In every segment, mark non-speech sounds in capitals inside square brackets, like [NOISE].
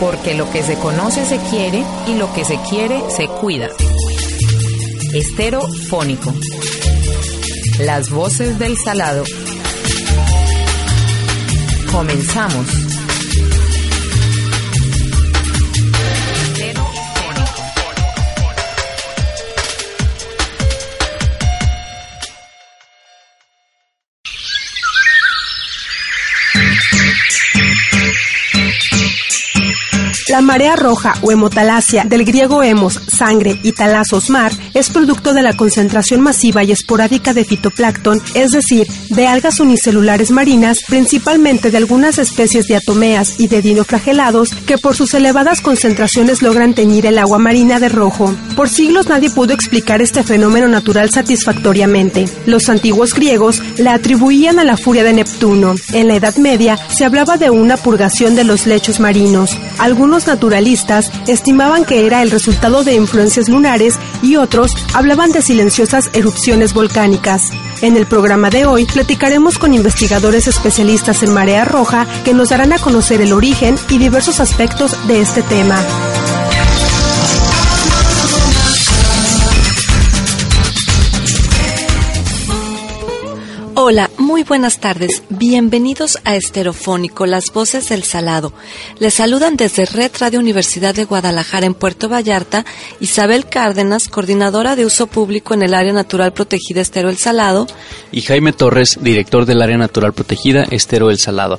Porque lo que se conoce se quiere y lo que se quiere se cuida. Estero fónico. Las voces del salado. Comenzamos. La marea roja o hemotalasia, del griego hemos, sangre, y talasos, mar, es producto de la concentración masiva y esporádica de fitoplancton, es decir, de algas unicelulares marinas, principalmente de algunas especies de atomeas y de dinoflagelados, que por sus elevadas concentraciones logran teñir el agua marina de rojo. Por siglos nadie pudo explicar este fenómeno natural satisfactoriamente. Los antiguos griegos la atribuían a la furia de Neptuno. En la Edad Media se hablaba de una purgación de los lechos marinos. Algunos naturalistas estimaban que era el resultado de influencias lunares y otros hablaban de silenciosas erupciones volcánicas. En el programa de hoy platicaremos con investigadores especialistas en marea roja que nos darán a conocer el origen y diversos aspectos de este tema. Hola, muy buenas tardes. Bienvenidos a Esterofónico, las voces del salado. Les saludan desde Red Radio Universidad de Guadalajara en Puerto Vallarta, Isabel Cárdenas, coordinadora de uso público en el área natural protegida Estero El Salado. Y Jaime Torres, director del área natural protegida Estero El Salado.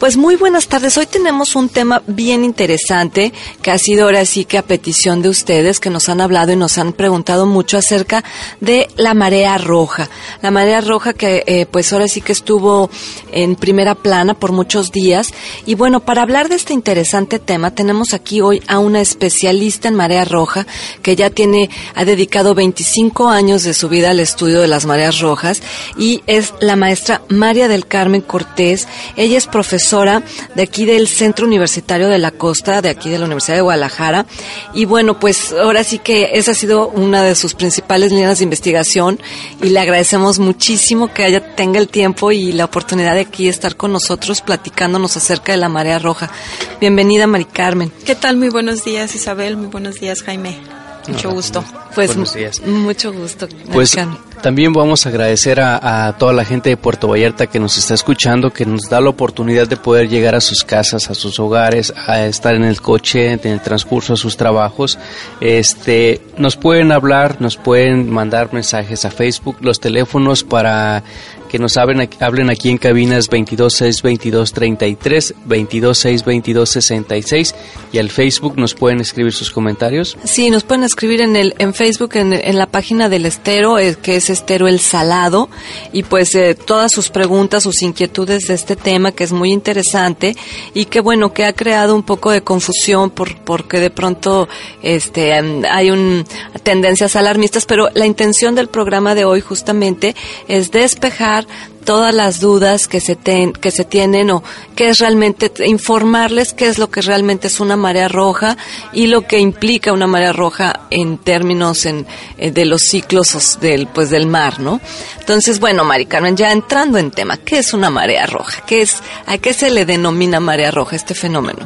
Pues muy buenas tardes. Hoy tenemos un tema bien interesante que ha sido ahora sí que a petición de ustedes que nos han hablado y nos han preguntado mucho acerca de la marea roja. La marea roja que eh, pues ahora sí que estuvo en primera plana por muchos días. Y bueno, para hablar de este interesante tema tenemos aquí hoy a una especialista en marea roja que ya tiene, ha dedicado 25 años de su vida al estudio de las mareas rojas y es la maestra María del Carmen Cortés. Ella es profesora de aquí del Centro Universitario de la Costa, de aquí de la Universidad de Guadalajara. Y bueno, pues ahora sí que esa ha sido una de sus principales líneas de investigación y le agradecemos muchísimo que ella tenga el tiempo y la oportunidad de aquí estar con nosotros platicándonos acerca de la marea roja. Bienvenida, Mari Carmen. ¿Qué tal? Muy buenos días, Isabel. Muy buenos días, Jaime. Mucho gusto. Pues Buenos días. mucho gusto. Pues también vamos a agradecer a, toda la gente de Puerto Vallarta que nos está escuchando, que nos da la oportunidad de poder llegar a sus casas, a sus hogares, a estar en el coche, en el transcurso a sus trabajos. Este, nos pueden hablar, nos pueden mandar mensajes a Facebook, los teléfonos para que nos hablen, hablen aquí en cabinas 226-2233, 226-2266 y al Facebook nos pueden escribir sus comentarios. Sí, nos pueden escribir en el en Facebook en, en la página del Estero, eh, que es Estero el Salado y pues eh, todas sus preguntas, sus inquietudes de este tema que es muy interesante y que bueno, que ha creado un poco de confusión por porque de pronto este hay un tendencias alarmistas, pero la intención del programa de hoy justamente es despejar todas las dudas que se, que se tienen o qué es realmente, informarles qué es lo que realmente es una marea roja y lo que implica una marea roja en términos en, eh, de los ciclos del, pues, del mar, ¿no? Entonces, bueno, Mari Carmen, ya entrando en tema, ¿qué es una marea roja? ¿Qué es, ¿A qué se le denomina marea roja este fenómeno?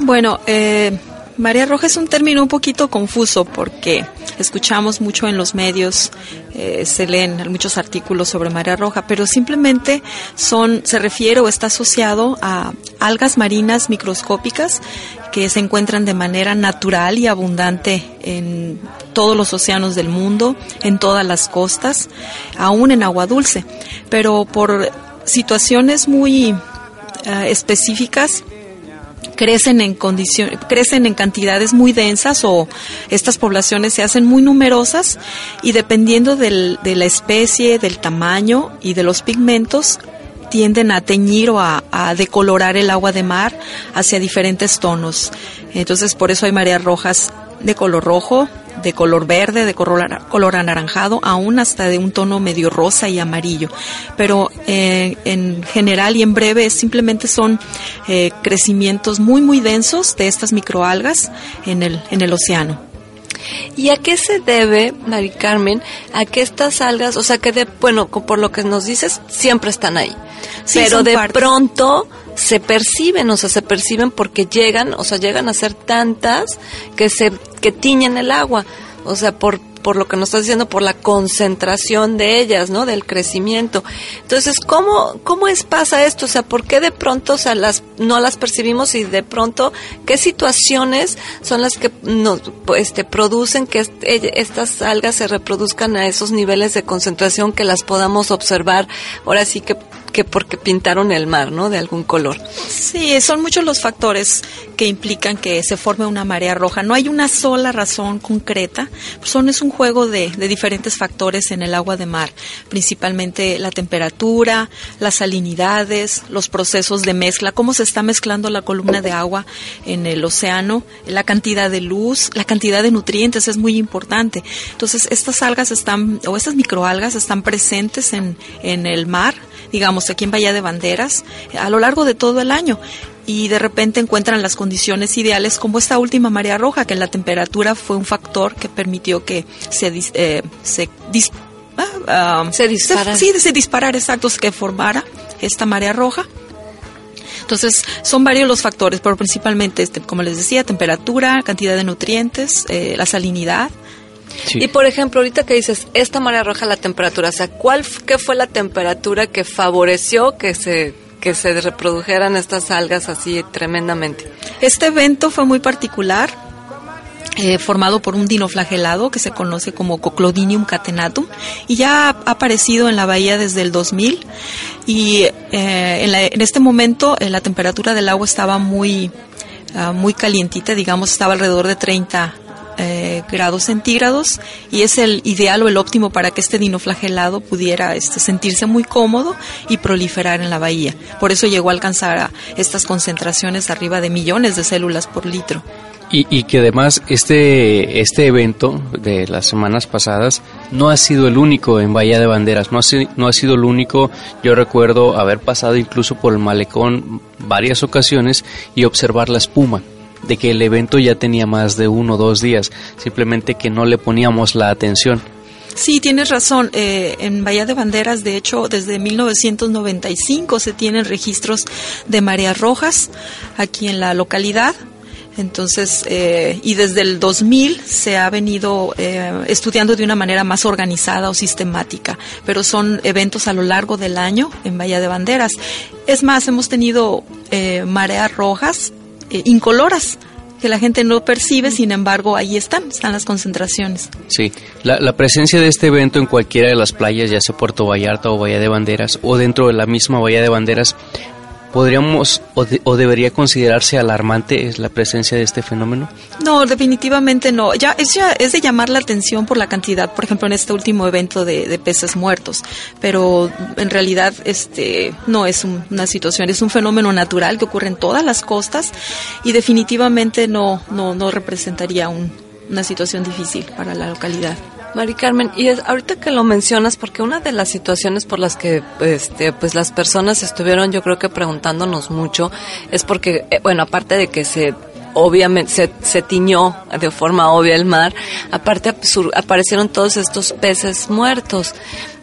Bueno, eh, Marea roja es un término un poquito confuso porque escuchamos mucho en los medios, eh, se leen muchos artículos sobre marea roja, pero simplemente son, se refiere o está asociado a algas marinas microscópicas que se encuentran de manera natural y abundante en todos los océanos del mundo, en todas las costas, aún en agua dulce, pero por situaciones muy eh, específicas crecen en condiciones, crecen en cantidades muy densas o estas poblaciones se hacen muy numerosas y dependiendo del, de la especie, del tamaño y de los pigmentos, tienden a teñir o a, a, decolorar el agua de mar hacia diferentes tonos. Entonces, por eso hay mareas rojas de color rojo, de color verde, de color, color anaranjado, aún hasta de un tono medio rosa y amarillo. Pero eh, en general y en breve simplemente son eh, crecimientos muy muy densos de estas microalgas en el, en el océano. ¿Y a qué se debe, Mari Carmen, a que estas algas, o sea, que de, bueno, por lo que nos dices, siempre están ahí? Sí, pero de pronto se perciben, o sea, se perciben porque llegan, o sea, llegan a ser tantas que se que tiñen el agua, o sea, por por lo que nos estás diciendo, por la concentración de ellas, ¿no? Del crecimiento. Entonces, ¿cómo, cómo es pasa esto? O sea, ¿por qué de pronto, o sea, las, no las percibimos y de pronto, qué situaciones son las que nos, este, producen que est estas algas se reproduzcan a esos niveles de concentración que las podamos observar? Ahora sí que que porque pintaron el mar, ¿no? De algún color. Sí, son muchos los factores que implican que se forme una marea roja. No hay una sola razón concreta. Son es un juego de, diferentes factores en el agua de mar, principalmente la temperatura, las salinidades, los procesos de mezcla, cómo se está mezclando la columna de agua en el océano, la cantidad de luz, la cantidad de nutrientes es muy importante. Entonces, estas algas están, o estas microalgas están presentes en, en el mar, digamos, aquí en Bahía de Banderas, a lo largo de todo el año. Y de repente encuentran las condiciones ideales, como esta última marea roja, que la temperatura fue un factor que permitió que se, eh, se, dis, uh, se disparara. Se, sí, se disparara, exacto, que formara esta marea roja. Entonces, son varios los factores, pero principalmente, este, como les decía, temperatura, cantidad de nutrientes, eh, la salinidad, Sí. Y por ejemplo, ahorita que dices, esta marea roja, la temperatura, o sea, ¿cuál qué fue la temperatura que favoreció que se que se reprodujeran estas algas así tremendamente? Este evento fue muy particular. Eh, formado por un dinoflagelado que se conoce como Coclodinium catenatum y ya ha aparecido en la bahía desde el 2000 y eh, en, la, en, este momento eh, la temperatura del agua estaba muy, uh, muy calientita, digamos, estaba alrededor de 30 eh, grados centígrados y es el ideal o el óptimo para que este dinoflagelado pudiera este, sentirse muy cómodo y proliferar en la bahía. Por eso llegó a alcanzar estas concentraciones arriba de millones de células por litro. Y, que además este, este evento de las semanas pasadas no ha sido el único en Bahía de Banderas, no ha, no ha sido el único, yo recuerdo haber pasado incluso por el malecón varias ocasiones y observar la espuma de que el evento ya tenía más de uno o dos días, simplemente que no le poníamos la atención. Sí, tienes razón. Eh, en Bahía de Banderas, de hecho, desde 1995 se tienen registros de mareas rojas aquí en la localidad. Entonces, eh, y desde el 2000 se ha venido eh, estudiando de una manera más organizada o sistemática, pero son eventos a lo largo del año en Bahía de Banderas. Es más, hemos tenido eh, mareas rojas eh, incoloras que la gente no percibe, sin embargo, ahí están, están las concentraciones. Sí, la, la, presencia de este evento en cualquiera de las playas, ya sea Puerto Vallarta o Bahía de Banderas, o dentro de la misma Bahía de Banderas, ¿podríamos o, de, o, debería considerarse alarmante es la presencia de este fenómeno? No, definitivamente no. Ya es, ya es de llamar la atención por la cantidad, por ejemplo, en este último evento de, peces muertos, pero en realidad este no es un, una situación, es un fenómeno natural que ocurre en todas las costas y definitivamente no, no, no representaría un, una situación difícil para la localidad. Mari Carmen, y es, ahorita que lo mencionas, porque una de las situaciones por las que este, pues las personas estuvieron, yo creo que preguntándonos mucho, es porque, eh, bueno, aparte de que se obviamente se, se, tiñó de forma obvia el mar, aparte sur, aparecieron todos estos peces muertos.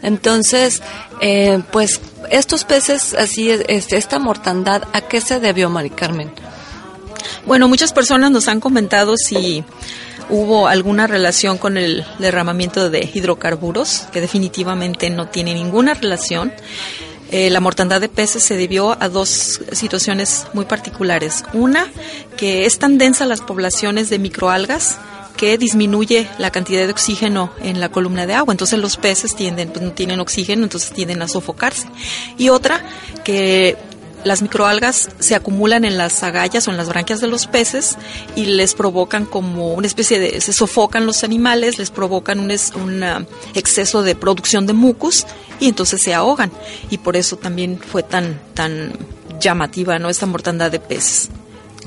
Entonces, eh, pues estos peces, así, este, esta mortandad, ¿a qué se debió, Mari Carmen? Bueno, muchas personas nos han comentado si hubo alguna relación con el derramamiento de hidrocarburos, que definitivamente no tiene ninguna relación. Eh, la mortandad de peces se debió a dos situaciones muy particulares. Una, que es tan densa las poblaciones de microalgas que disminuye la cantidad de oxígeno en la columna de agua. Entonces los peces tienden, pues no tienen oxígeno, entonces tienden a sofocarse. Y otra, que las microalgas se acumulan en las agallas o en las branquias de los peces y les provocan como una especie de, se sofocan los animales, les provocan un, un ah, exceso de producción de mucus y entonces se ahogan. Y por eso también fue tan, tan llamativa, ¿no? Esta mortandad de peces.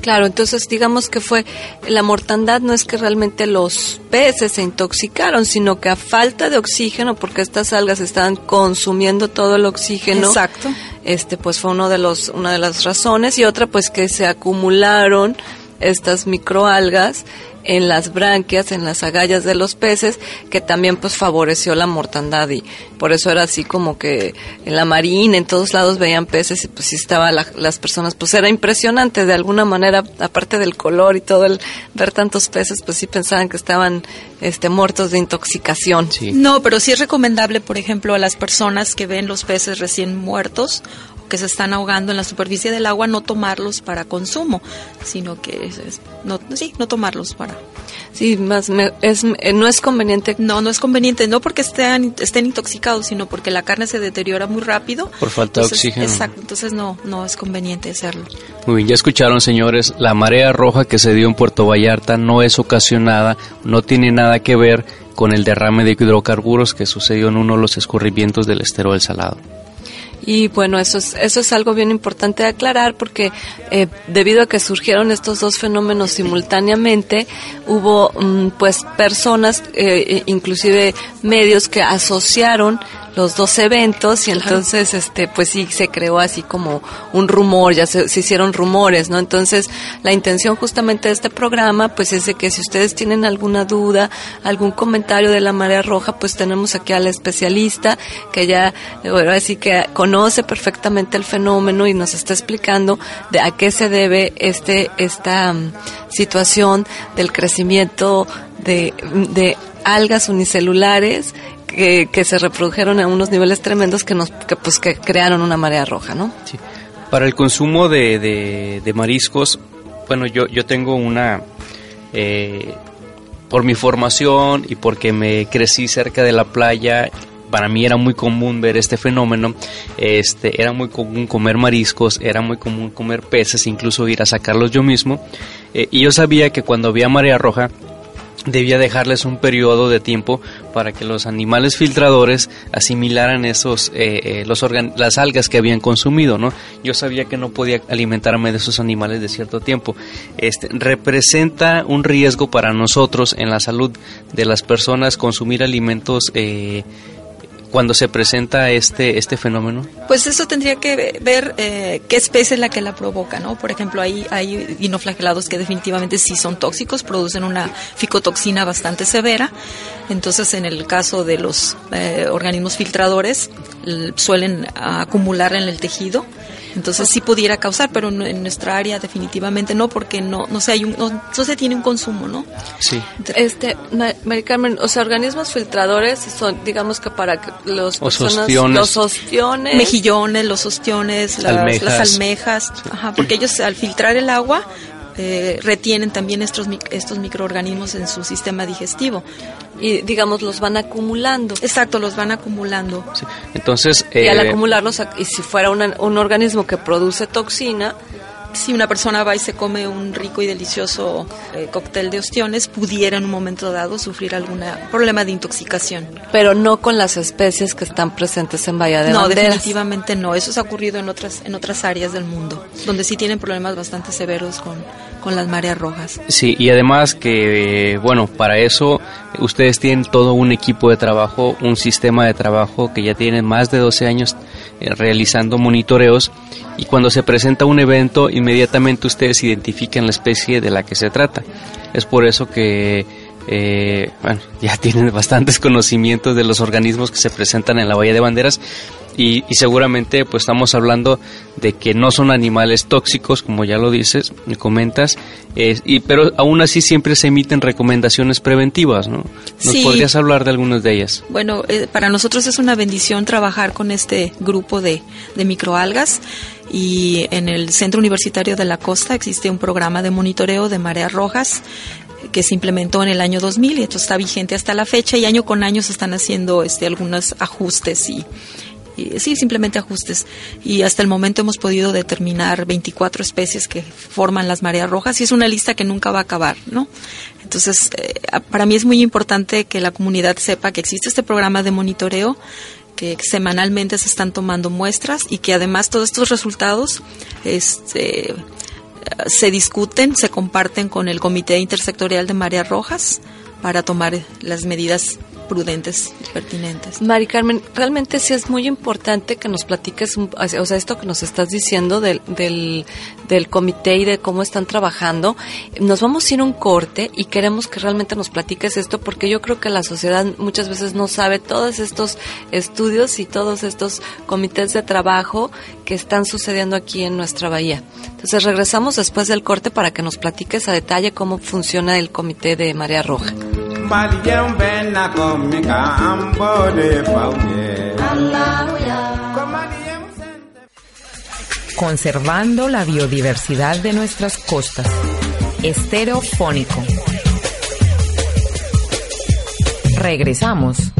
Claro, entonces digamos que fue la mortandad no es que realmente los peces se intoxicaron, sino que a falta de oxígeno, porque estas algas estaban consumiendo todo el oxígeno. Exacto. Este, pues fue uno de los, una de las razones y otra, pues que se acumularon estas microalgas en las branquias, en las agallas de los peces, que también pues favoreció la mortandad y por eso era así como que en la marina, en todos lados veían peces y pues sí estaba las personas, pues era impresionante de alguna manera, aparte del color y todo el ver tantos peces, pues sí pensaban que estaban este muertos de intoxicación. No, pero sí es recomendable, por ejemplo, a las personas que ven los peces recién muertos que se están ahogando en la superficie del agua, no tomarlos para consumo, sino que no, sí, no tomarlos para. Sí, más es, eh, no es conveniente. No, no es conveniente, no porque estén, estén intoxicados, sino porque la carne se deteriora muy rápido. Por falta de oxígeno. Exacto, entonces no, no es conveniente hacerlo. Muy bien, ya escucharon, señores, la marea roja que se dio en Puerto Vallarta no es ocasionada, no tiene nada que ver con el derrame de hidrocarburos que sucedió en uno de los escurrimientos del estero del Salado. Y bueno, eso es, eso es algo bien importante de aclarar porque eh, debido a que surgieron estos dos fenómenos simultáneamente, hubo mm, pues personas, eh, inclusive medios que asociaron los dos eventos y entonces este pues sí se creó así como un rumor, ya se, hicieron rumores, ¿no? Entonces la intención justamente de este programa pues es de que si ustedes tienen alguna duda, algún comentario de la marea roja, pues tenemos aquí al especialista que ya bueno, así que conoce perfectamente el fenómeno y nos está explicando de a qué se debe este esta mm, situación del crecimiento de, de algas unicelulares que, se reprodujeron a unos niveles tremendos que nos que, pues que crearon una marea roja, ¿no? Sí. Para el consumo de, de, mariscos, bueno, yo, yo tengo una eh, por mi formación y porque me crecí cerca de la playa para mí era muy común ver este fenómeno, este, era muy común comer mariscos, era muy común comer peces, incluso ir a sacarlos yo mismo, eh, y yo sabía que cuando había marea roja, debía dejarles un periodo de tiempo para que los animales filtradores asimilaran esos eh, eh, los las algas que habían consumido no yo sabía que no podía alimentarme de esos animales de cierto tiempo. Este representa un riesgo para nosotros en la salud de las personas consumir alimentos eh, cuando se presenta este, este fenómeno? Pues eso tendría que ver eh, qué especie es la que la provoca, ¿no? Por ejemplo, hay, hay dinoflagelados que definitivamente sí son tóxicos, producen una ficotoxina bastante severa. Entonces, en el caso de los eh, organismos filtradores, suelen acumular en el tejido entonces sí pudiera causar, pero en nuestra área definitivamente no, porque no, no sé, hay un, no, se tiene un consumo, ¿no? Sí. Este, Mari Carmen, o sea, organismos filtradores son, digamos que para que los personas, los ostiones, mejillones, los ostiones, las almejas, las almejas ajá, porque ellos al filtrar el agua eh, retienen también estos, estos microorganismos en su sistema digestivo. Y digamos, los van acumulando. Exacto, los van acumulando. Entonces... y al eh, acumularlos, y si fuera un organismo que produce toxina, si una persona va y se come un rico y delicioso eh, cóctel de ostiones, pudiera en un momento dado sufrir algún problema de intoxicación. Pero no con las especies que están presentes en Bahía de No, definitivamente no. Eso ha ocurrido en otras, en otras áreas del mundo, donde sí tienen problemas bastante severos con, con las mareas rojas. Sí, y además que, bueno, para eso ustedes tienen todo un equipo de trabajo, un sistema de trabajo que ya tiene más de 12 años eh, realizando monitoreos y cuando se presenta un evento inmediatamente ustedes identifican la especie de la que se trata. Es por eso que eh, bueno, [LAUGHS] ya tienen bastantes conocimientos de los organismos que se presentan en la Bahía de Banderas y, seguramente pues estamos hablando de que no son animales tóxicos como ya lo dices me comentas y pero aún así siempre se emiten recomendaciones preventivas no nos podrías hablar de algunas de ellas bueno eh, para nosotros es una bendición trabajar con este grupo de, de microalgas y en el Centro Universitario de la Costa existe un programa de monitoreo de mareas rojas que se implementó en el año 2000 y esto está vigente hasta la fecha y año con año se están haciendo este algunos ajustes y y, sí, simplemente ajustes. Y hasta el momento hemos podido determinar 24 especies que forman las mareas rojas y es una lista que nunca va a acabar, ¿no? Entonces, eh, para mí es muy importante que la comunidad sepa que existe este programa de monitoreo que semanalmente se están tomando muestras y que además todos estos resultados este, se discuten, se comparten con el Comité Intersectorial de Mareas Rojas para tomar las medidas prudentes y pertinentes. Mari Carmen, realmente sí es muy importante que nos platiques, o sea, esto que nos estás diciendo del, del, del comité y de cómo están trabajando. Nos vamos a ir un corte y queremos que realmente nos platiques esto porque yo creo que la sociedad muchas veces no sabe todos estos estudios y todos estos comités de trabajo que están sucediendo aquí en nuestra bahía. Entonces regresamos después del corte para que nos platiques a detalle cómo funciona el comité de Marea Roja. Conservando la biodiversidad de nuestras costas. Estereofónico. Regresamos.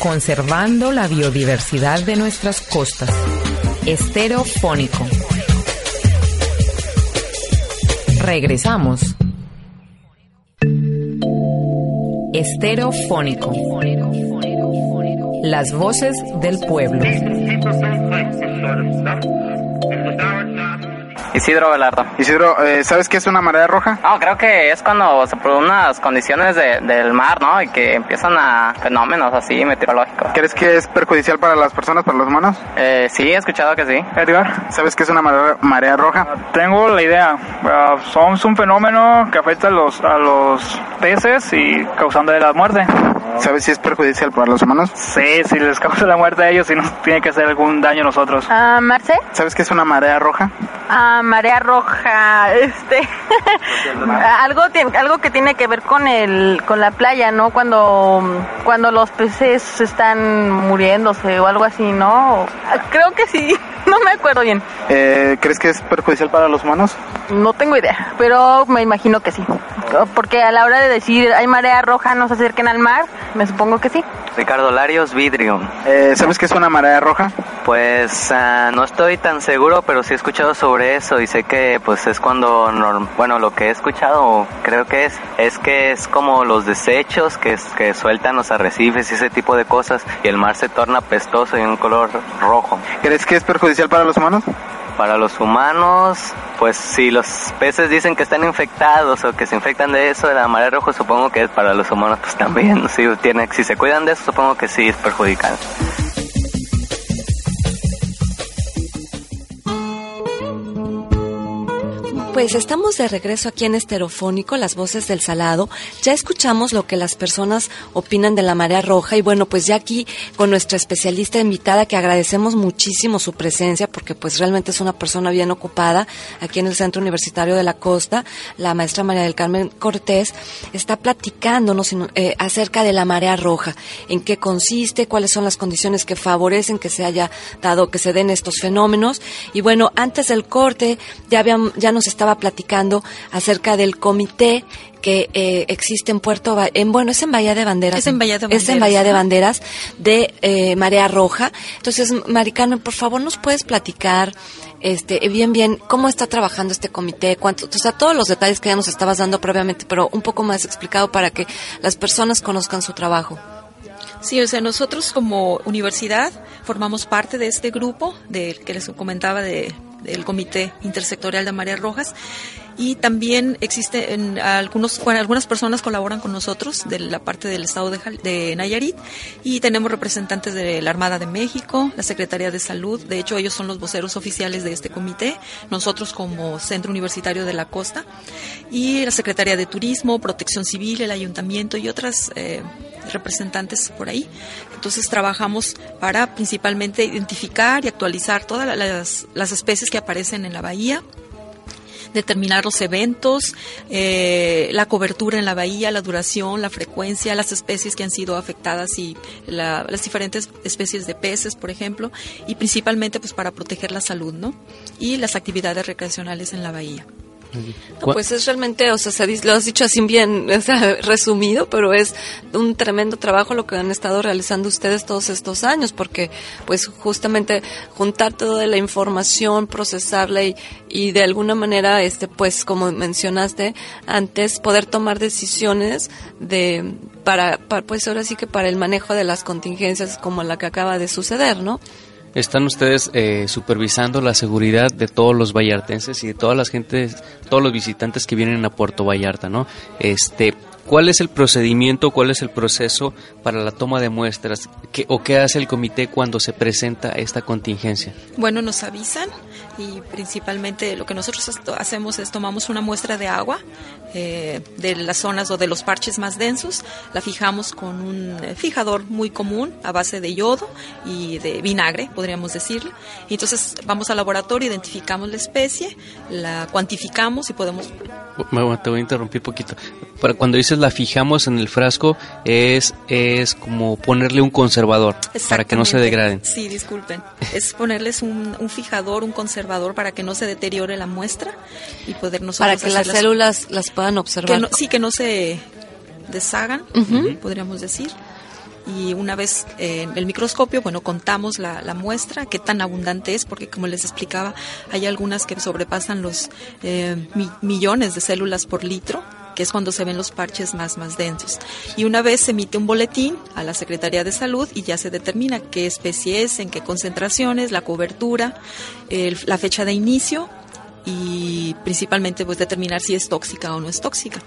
Conservando la biodiversidad de nuestras costas. Estereofónico. Regresamos. Estereofónico. Las voces del pueblo. Isidro Velardo. Isidro, eh, ¿sabes qué es una marea roja? No, creo que es cuando se producen unas condiciones de, del mar, ¿no? Y que empiezan a fenómenos así meteorológicos. ¿Crees que es perjudicial para las personas, para los humanos? Eh, sí, he escuchado que sí. Edgar. ¿Sabes qué es una marea, marea roja? Tengo la idea. Uh, son un fenómeno que afecta a los, a los peces y causando la muerte. ¿Sabes si es perjudicial para los humanos? Sí, si les causa la muerte a ellos y nos tiene que hacer algún daño a nosotros. Ah, Marce. ¿Sabes qué es una marea roja? Ah, marea roja, este, [LAUGHS] algo algo que tiene que ver con el, con la playa, ¿no? Cuando, cuando los peces están muriéndose o algo así, ¿no? Creo que sí, [LAUGHS] no me acuerdo bien. Eh, ¿Crees que es perjudicial para los humanos? No tengo idea, pero me imagino que sí, porque a la hora de decir hay marea roja, no se acerquen al mar, me supongo que sí. Ricardo Larios Vidrio. Eh, ¿Sabes qué es una marea roja? Pues uh, no estoy tan seguro, pero sí he escuchado sobre eso y sé que pues es cuando, bueno, lo que he escuchado creo que es, es que es como los desechos que, que sueltan los arrecifes y ese tipo de cosas y el mar se torna pestoso y un color rojo. ¿Crees que es perjudicial para los humanos? Para los humanos, pues si los peces dicen que están infectados o que se infectan de eso, de la marea roja, supongo que es para los humanos pues también. Si, tiene, si se cuidan de eso, supongo que sí es perjudicial. Pues estamos de regreso aquí en Esterofónico, las voces del salado. Ya escuchamos lo que las personas opinan de la marea roja y bueno, pues ya aquí con nuestra especialista invitada que agradecemos muchísimo su presencia porque pues realmente es una persona bien ocupada aquí en el Centro Universitario de la Costa, la maestra María del Carmen Cortés está platicándonos eh, acerca de la marea roja, en qué consiste, cuáles son las condiciones que favorecen que se haya dado, que se den estos fenómenos. Y bueno, antes del corte ya, habían, ya nos estaba platicando acerca del comité que eh, existe en Puerto ba en bueno es en Bahía de Banderas es en Bahía de Banderas es en Bahía de Banderas de eh, Marea Roja. Entonces Maricarmen por favor nos puedes platicar este bien bien cómo está trabajando este comité cuánto o sea todos los detalles que ya nos estabas dando previamente pero un poco más explicado para que las personas conozcan su trabajo Sí, o sea, nosotros como universidad formamos parte de este grupo del que les comentaba de, del Comité Intersectorial de Mareas Rojas. Y también existen algunos algunas personas colaboran con nosotros de la parte del estado de, de, Nayarit. Y tenemos representantes de la Armada de México, la Secretaría de Salud, de hecho ellos son los voceros oficiales de este comité, nosotros como Centro Universitario de la Costa. Y la Secretaría de Turismo, Protección Civil, el Ayuntamiento y otras eh, representantes por ahí. Entonces trabajamos para principalmente identificar y actualizar todas las, las especies que aparecen en la bahía determinar los eventos, eh, la cobertura en la bahía, la duración, la frecuencia, las especies que han sido afectadas y la, las diferentes especies de peces, por ejemplo, y principalmente pues para proteger la salud, ¿no? Y las actividades recreacionales en la bahía. Pues es realmente, o sea, se, lo has dicho así bien [LAUGHS] o sea, resumido, pero es un tremendo trabajo lo que han estado realizando ustedes todos estos años, porque pues justamente juntar toda la información, procesarla y, y de alguna manera, este, pues como mencionaste antes, poder tomar decisiones de para, para pues ahora sí que para el manejo de las contingencias como la que acaba de suceder, ¿no? Están ustedes eh, supervisando la seguridad de todos los vallartenses y de todas las gentes, todos los visitantes que vienen a Puerto Vallarta, ¿no? Este, ¿cuál es el procedimiento, cuál es el proceso para la toma de muestras ¿Qué, o qué hace el comité cuando se presenta esta contingencia? Bueno, nos avisan y principalmente lo que nosotros hacemos es tomamos una muestra de agua eh, de las zonas o de los parches más densos, la fijamos con un fijador muy común a base de yodo y de vinagre, podríamos decirle. Y entonces vamos al laboratorio, identificamos la especie, la cuantificamos y podemos... te voy a interrumpir un poquito. Para cuando dices la fijamos en el frasco, es, es como ponerle un conservador para que no se degraden. Sí, disculpen. Es ponerles un, un fijador, un conservador para que no se deteriore la muestra y poder nosotros... Para que las células las observar. sí, que no se deshagan, podríamos decir. Y una vez en el microscopio, bueno, contamos la, muestra, qué tan abundante es, porque como les explicaba, hay algunas que sobrepasan los eh, millones de células por litro que es cuando se ven los parches más, más densos. Y una vez se emite un boletín a la Secretaría de Salud y ya se determina qué especie es, en qué concentraciones, la cobertura, la fecha de inicio y principalmente pues determinar si es tóxica o no es tóxica.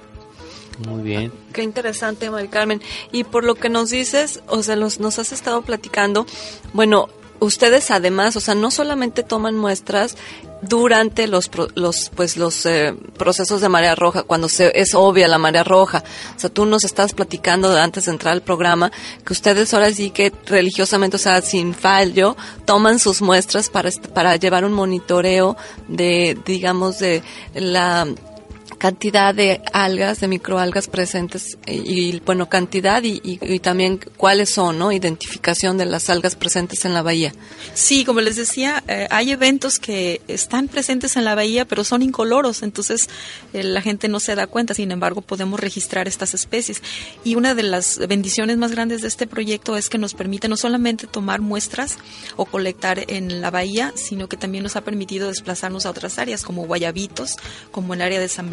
Muy bien. Qué interesante, Mari Carmen. Y por lo que nos dices, o sea, nos, nos has estado platicando, bueno, ustedes además, o sea, no solamente toman muestras durante los, los pues los eh, procesos de marea roja cuando se, es obvia la marea roja. O sea tú nos estás platicando antes de entrar al programa que ustedes ahora sí que religiosamente o sea sin fallo toman sus muestras para para llevar un monitoreo de digamos de la cantidad de algas, de microalgas presentes y, bueno, cantidad y, también cuáles son, ¿no? Identificación de las algas presentes en la bahía. Sí, como les decía, eh, hay eventos que están presentes en la bahía, pero son incoloros, entonces eh, la gente no se da cuenta, sin embargo, podemos registrar estas especies. Y una de las bendiciones más grandes de este proyecto es que nos permite no solamente tomar muestras o colectar en la bahía, sino que también nos ha permitido desplazarnos a otras áreas, como Guayabitos, como el área de San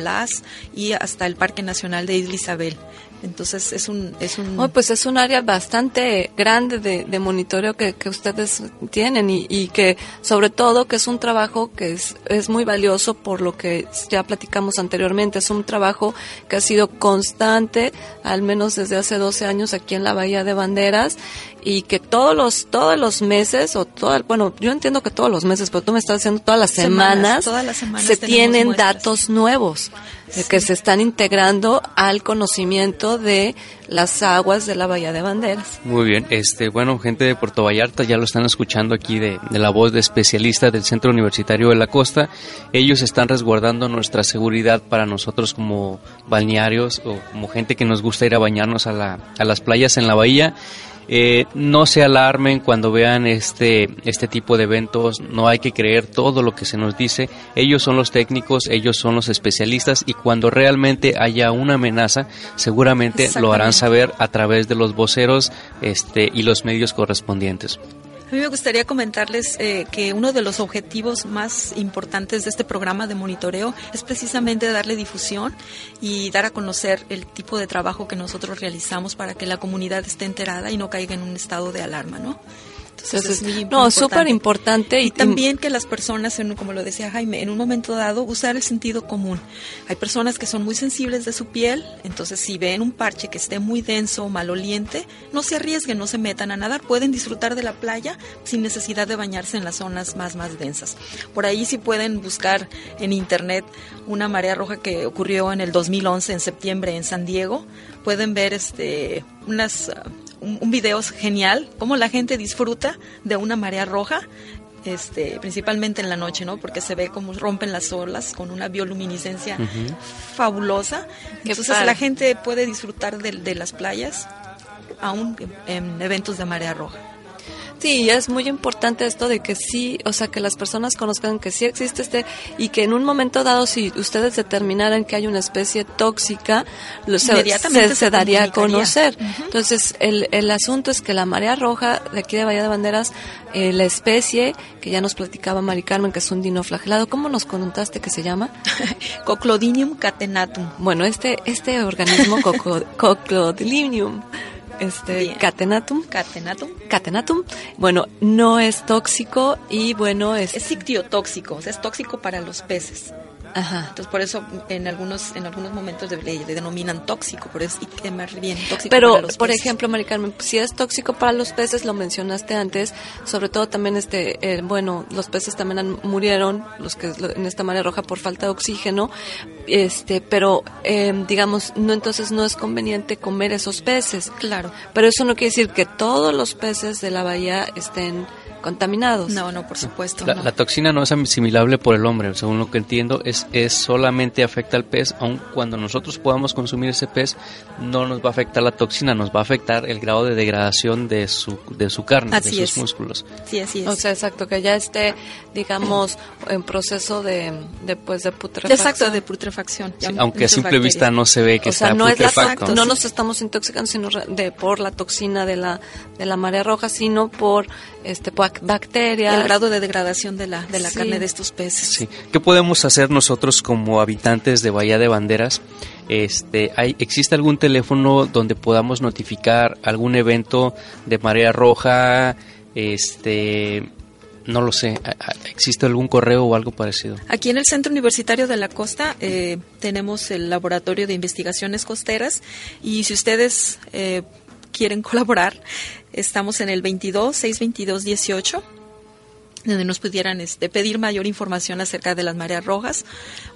y hasta el Parque Nacional de Isla Isabel. Entonces es un... Es un... pues es un área bastante grande de, monitoreo que, ustedes tienen y, que sobre todo que es un trabajo que es, es muy valioso por lo que ya platicamos anteriormente. Es un trabajo que ha sido constante, al menos desde hace 12 años aquí en la Bahía de Banderas y que todos los todos los meses o todo bueno yo entiendo que todos los meses pero tú me estás diciendo todas las semanas, todas las semanas se tienen datos nuevos que se están integrando al conocimiento de las aguas de la Bahía de Banderas. Muy bien, este, bueno, gente de Puerto Vallarta ya lo están escuchando aquí de, de la voz de especialistas del Centro Universitario de la Costa. Ellos están resguardando nuestra seguridad para nosotros como balnearios o como gente que nos gusta ir a bañarnos a, la, a las playas en la bahía. Eh, no se alarmen cuando vean este, este tipo de eventos, no hay que creer todo lo que se nos dice, ellos son los técnicos, ellos son los especialistas y cuando realmente haya una amenaza, seguramente lo harán saber a través de los voceros este, y los medios correspondientes. A mí me gustaría comentarles eh, que uno de los objetivos más importantes de este programa de monitoreo es precisamente darle difusión y dar a conocer el tipo de trabajo que nosotros realizamos para que la comunidad esté enterada y no caiga en un estado de alarma, ¿no? Entonces, no, súper importante. Y, también que las personas, como lo decía Jaime, en un momento dado usar el sentido común. Hay personas que son muy sensibles de su piel, entonces si ven un parche que esté muy denso o maloliente, no se arriesguen, no se metan a nadar, pueden disfrutar de la playa sin necesidad de bañarse en las zonas más, más densas. Por ahí sí pueden buscar en internet una marea roja que ocurrió en el 2011, en septiembre, en San Diego. Pueden ver este, unas un, video genial, cómo la gente disfruta de una marea roja, este, principalmente en la noche, ¿no? Porque se ve cómo rompen las olas con una bioluminiscencia fabulosa. Entonces la gente puede disfrutar de, las playas aún en eventos de marea roja. Sí, es muy importante esto de que sí, o sea, que las personas conozcan que sí existe este y que en un momento dado, si ustedes determinaran que hay una especie tóxica, lo se, daría a conocer. Entonces, el, el asunto es que la marea roja de aquí de Bahía de Banderas, eh, la especie que ya nos platicaba Mari Carmen, que es un dinoflagelado, ¿cómo nos contaste que se llama? [LAUGHS] Coclodinium catenatum. Bueno, este, este organismo [LAUGHS] Coclodinium, este, Bien. catenatum, Catenatum. catenatum, bueno, no es tóxico y bueno, es, Es ictiotóxico, o sea, es tóxico para los peces. Ajá. Entonces, por eso en algunos en algunos momentos le, le denominan tóxico, pero es ic- más bien tóxico Pero, para los por peces. ejemplo, Mari Carmen, si es tóxico para los peces, lo mencionaste antes, sobre todo también, este, eh, bueno, los peces también han- murieron, los que en esta marea roja por falta de oxígeno, este, pero, eh, digamos, no, entonces no es conveniente comer esos peces. Claro. Pero eso no quiere decir que todos los peces de la bahía estén contaminados. No, no, por supuesto. La, no. la toxina no es asimilable por el hombre, según lo que entiendo, es, es solamente afecta al pez, aun cuando nosotros podamos consumir ese pez, no nos va a afectar la toxina, nos va a afectar el grado de degradación de su, de su carne, Así de sus es. músculos. Sí, así es. O sea, exacto, que ya esté, digamos, en proceso de, de, pues, de putrefacción. Exacto, de putrefacción. Sí, aunque a simple bacterias. vista no se ve que o sea, está no es la putrefacto. No nos estamos intoxicando sino de por la toxina de la de la marea roja, sino por este bac- bacterias. el grado de degradación de la de la Sí. carne de estos peces. Sí. ¿Qué podemos hacer nosotros como habitantes de Bahía de Banderas? Este, hay, ¿Existe algún teléfono donde podamos notificar algún evento de marea roja? Este, no lo sé. ¿a- a- ¿Existe algún correo o algo parecido? Aquí en el Centro Universitario de la Costa eh, tenemos el Laboratorio de Investigaciones Costeras y si ustedes eh, quieren colaborar, estamos en el 22 622 18 donde nos pudieran este, pedir mayor información acerca de las mareas rojas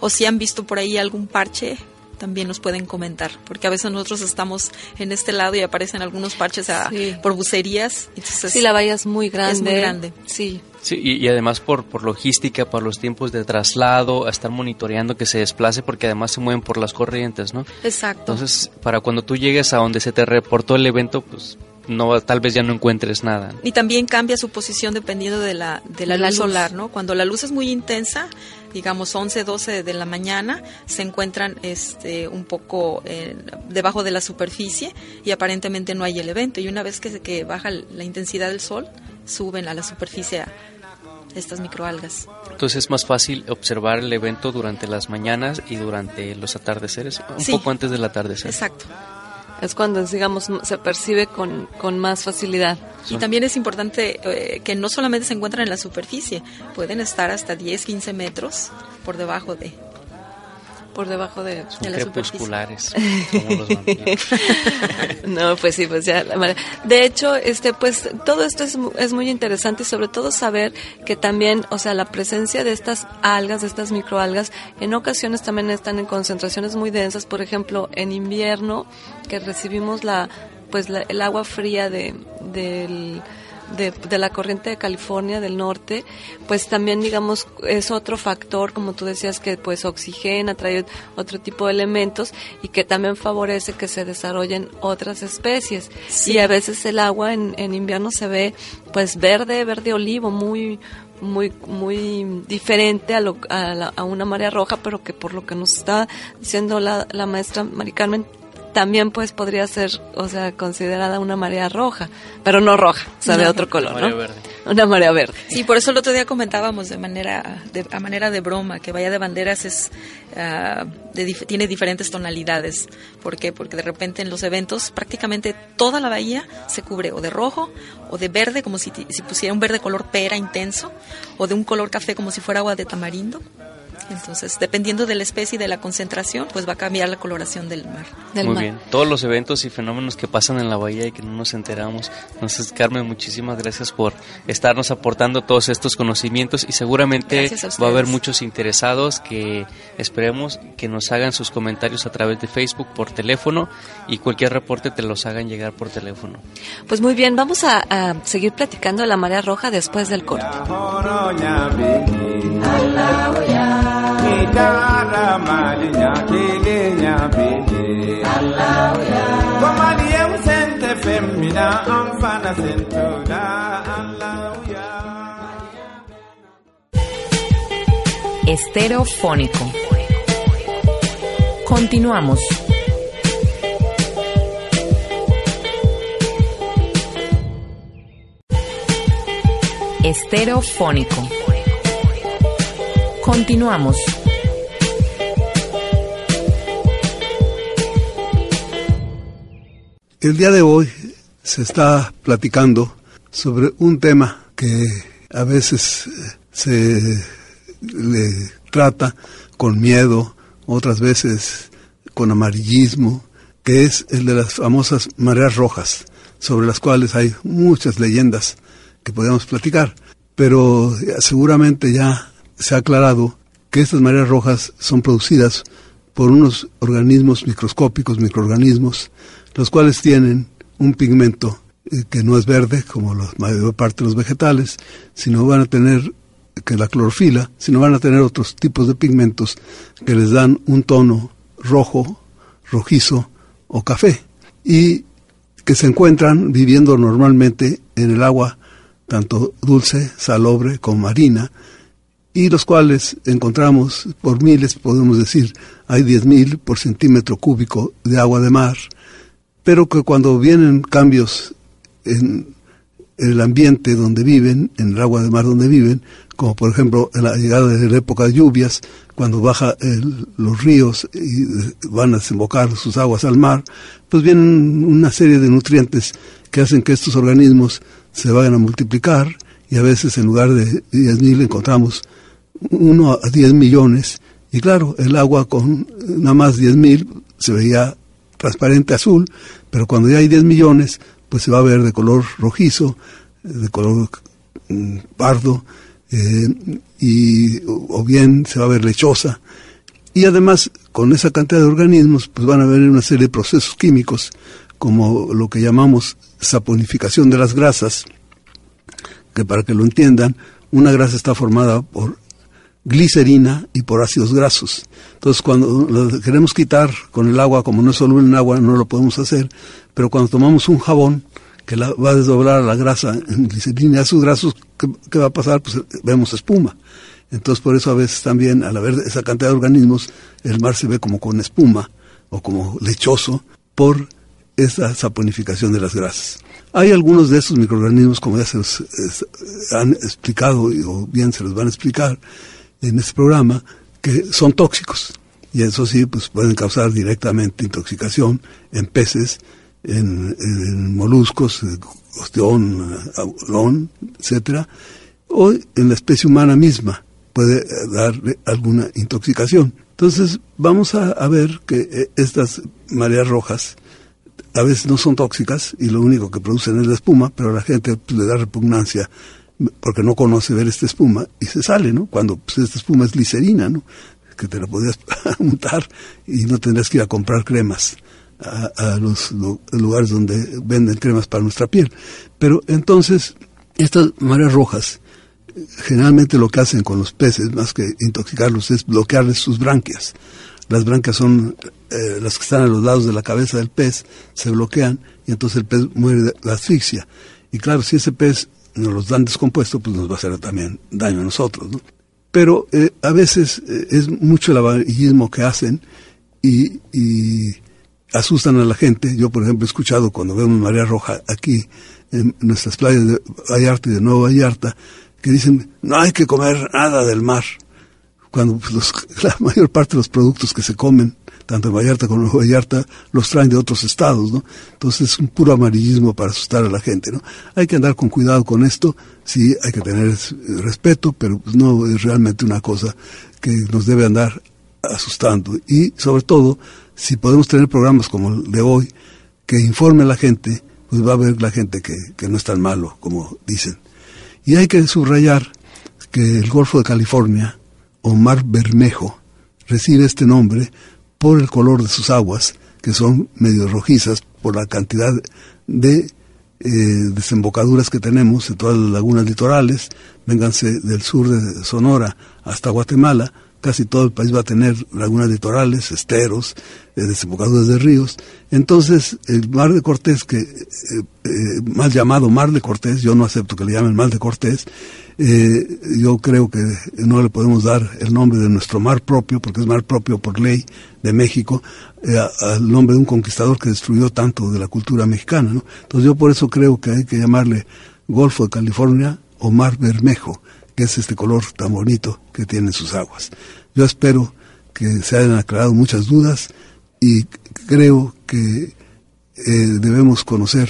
o si han visto por ahí algún parche también nos pueden comentar porque a veces nosotros estamos en este lado y aparecen algunos parches a- Sí. por bucerías entonces Sí, la bahía es muy grande. Es muy grande. Sí. Sí, y, y además por, por logística, por los tiempos de traslado, a estar monitoreando que se desplace, porque además se mueven por las corrientes, ¿no? exacto Entonces, para cuando tú llegues a donde se te reportó el evento, pues no, tal vez ya no encuentres nada. Y también cambia su posición dependiendo de la, de la luz luz. solar, ¿no? Cuando la luz es muy intensa, digamos 11, 12 de la mañana, se encuentran este, un poco eh, debajo de la superficie y aparentemente no hay el evento. Y una vez que, se- que baja la intensidad del sol, suben a la superficie a estas microalgas. Entonces es más fácil observar el evento durante las mañanas y durante los atardeceres, un Sí. poco antes del atardecer. Exacto. Es cuando, digamos, se percibe con, con más facilidad. Y también es importante eh, que no solamente se encuentran en la superficie, pueden estar hasta 10, 15 metros por debajo de, Por debajo de... Son de la crepusculares, [LAUGHS] como los vampiros. No, pues sí, pues ya. De hecho, este, pues todo esto es, es muy interesante y sobre todo saber que también, o sea, la presencia de estas algas, de estas microalgas, en ocasiones también están en concentraciones muy densas. Por ejemplo, en invierno, que recibimos la, pues la- el agua fría de, del de, de la corriente de California del norte, pues también digamos es otro factor, como tú decías, que pues oxigena, trae otro tipo de elementos y que también favorece que se desarrollen otras especies. Sí. Y a veces el agua en, en invierno se ve pues verde, verde olivo, muy muy muy diferente a, lo, a, la- a una marea roja, pero que por lo que nos está diciendo la, la maestra Mari Carmen, también pues podría ser, o sea, considerada una marea roja, pero no roja, o sea, de otro color, marea ¿no? verde. Una marea verde. Sí, por eso el otro día comentábamos de manera de, a manera de broma que Bahía de Banderas es ah, de dif- tiene diferentes tonalidades. ¿Por qué? Porque de repente en los eventos prácticamente toda la bahía se cubre o de rojo o de verde como si, si pusiera un verde color pera intenso o de un color café como si fuera agua de tamarindo. Entonces, dependiendo de la especie y de la concentración, pues va a cambiar la coloración del mar. Del Muy mar. bien. Todos los eventos y fenómenos que pasan en la bahía y que no nos enteramos. Entonces, Carmen, muchísimas gracias por estarnos aportando todos estos conocimientos y seguramente va a haber muchos interesados que esperemos que nos hagan sus comentarios a través de Facebook, por teléfono y cualquier reporte te los hagan llegar por teléfono. Pues muy bien, vamos a, a seguir platicando de la marea roja después del corte. Estereofónico. Continuamos. Estereofónico. Continuamos. El día de hoy se está platicando sobre un tema que a veces eh, se le trata con miedo, otras veces con amarillismo, que es el de las famosas mareas rojas, sobre las cuales hay muchas leyendas que podemos platicar, pero seguramente ya se ha aclarado que estas mareas rojas son producidas por unos organismos microscópicos, microorganismos, los cuales tienen un pigmento eh, que no es verde como la mayor parte de los vegetales, sino van a tener que la clorofila, sino van a tener otros tipos de pigmentos que les dan un tono rojo, rojizo o café y que se encuentran viviendo normalmente en el agua tanto dulce, salobre como marina, y los cuales encontramos por miles, podemos decir, hay 10.000 por centímetro cúbico de agua de mar, pero que cuando vienen cambios en el ambiente donde viven, en el agua de mar donde viven, como por ejemplo en la llegada de la época de lluvias, cuando baja los ríos y van a desembocar sus aguas al mar, pues vienen una serie de nutrientes que hacen que estos organismos se vayan a multiplicar y a veces en lugar de 10.000 encontramos 1 a 10 millones y claro, el agua con nada más 10.000 se veía transparente azul, pero cuando ya hay 10 millones, pues se va a ver de color rojizo, de color mm, pardo, eh, y, o bien se va a ver lechosa. Y además, con esa cantidad de organismos, pues van a haber una serie de procesos químicos, como lo que llamamos saponificación de las grasas, que para que lo entiendan, una grasa está formada por glicerina y por ácidos grasos. Entonces, cuando lo queremos quitar con el agua, como no es soluble en agua, no lo podemos hacer, pero cuando tomamos un jabón que la, va a desdoblar la grasa en glicerina y ácidos grasos, ¿qué, va a pasar? Pues vemos espuma. Entonces, por eso a veces también, al haber esa cantidad de organismos, el mar se ve como con espuma o como lechoso por esa saponificación de las grasas. Hay algunos de esos microorganismos, como ya se los han explicado o bien se los van a explicar en este programa, que son tóxicos. Y eso sí, pues pueden causar directamente intoxicación en peces, en, moluscos, osteón, aulón, etcétera, o en la especie humana misma puede dar alguna intoxicación. Entonces, vamos a, a ver que eh, estas mareas rojas a veces no son tóxicas y lo único que producen es la espuma, pero a la gente pues, le da repugnancia porque no conoce ver esta espuma y se sale, ¿no? Cuando pues, esta espuma es glicerina, ¿no? Que te la podías [LAUGHS] untar y no tendrías que ir a comprar cremas a, los lugares donde venden cremas para nuestra piel. Pero entonces, estas mareas rojas, generalmente lo que hacen con los peces, más que intoxicarlos, es bloquearles sus branquias. Las branquias son eh, las que están a los lados de la cabeza del pez, se bloquean y entonces el pez muere de la asfixia. Y claro, si ese pez nos los dan descompuesto, pues nos va a hacer también daño a nosotros. ¿no? Pero eh, a veces eh, es mucho el avarillismo que hacen y, y, asustan a la gente. Yo, por ejemplo, he escuchado cuando vemos marea roja aquí en nuestras playas de Vallarta y de Nueva Vallarta, que dicen, no hay que comer nada del mar, cuando pues, [LAUGHS] la mayor parte de los productos que se comen tanto en Vallarta como en Vallarta, los traen de otros estados, ¿no? Entonces es un puro amarillismo para asustar a la gente, ¿no? Hay que andar con cuidado con esto, sí, hay que tener eh, respeto, pero no es realmente una cosa que nos debe andar asustando. Y sobre todo, si podemos tener programas como el de hoy, que informe a la gente, pues va a ver la gente que, que no es tan malo como dicen. Y hay que subrayar que el Golfo de California, o Mar Bermejo, recibe este nombre por el color de sus aguas, que son medio rojizas por la cantidad de eh, desembocaduras que tenemos en todas las lagunas litorales, vénganse del sur de Sonora hasta Guatemala, casi todo el país va a tener lagunas litorales, esteros, eh, desembocaduras de ríos. Entonces, el mar de Cortés, que eh, eh, mal llamado mar de Cortés, yo no acepto que le llamen mar de Cortés, eh, yo creo que no le podemos dar el nombre de nuestro mar propio, porque es mar propio por ley de México, eh, al nombre de un conquistador que destruyó tanto de la cultura mexicana. Entonces yo por eso creo que hay que llamarle Golfo de California o Mar Bermejo, que es este color tan bonito que tienen sus aguas. Yo espero que se hayan aclarado muchas dudas y creo que eh, debemos conocer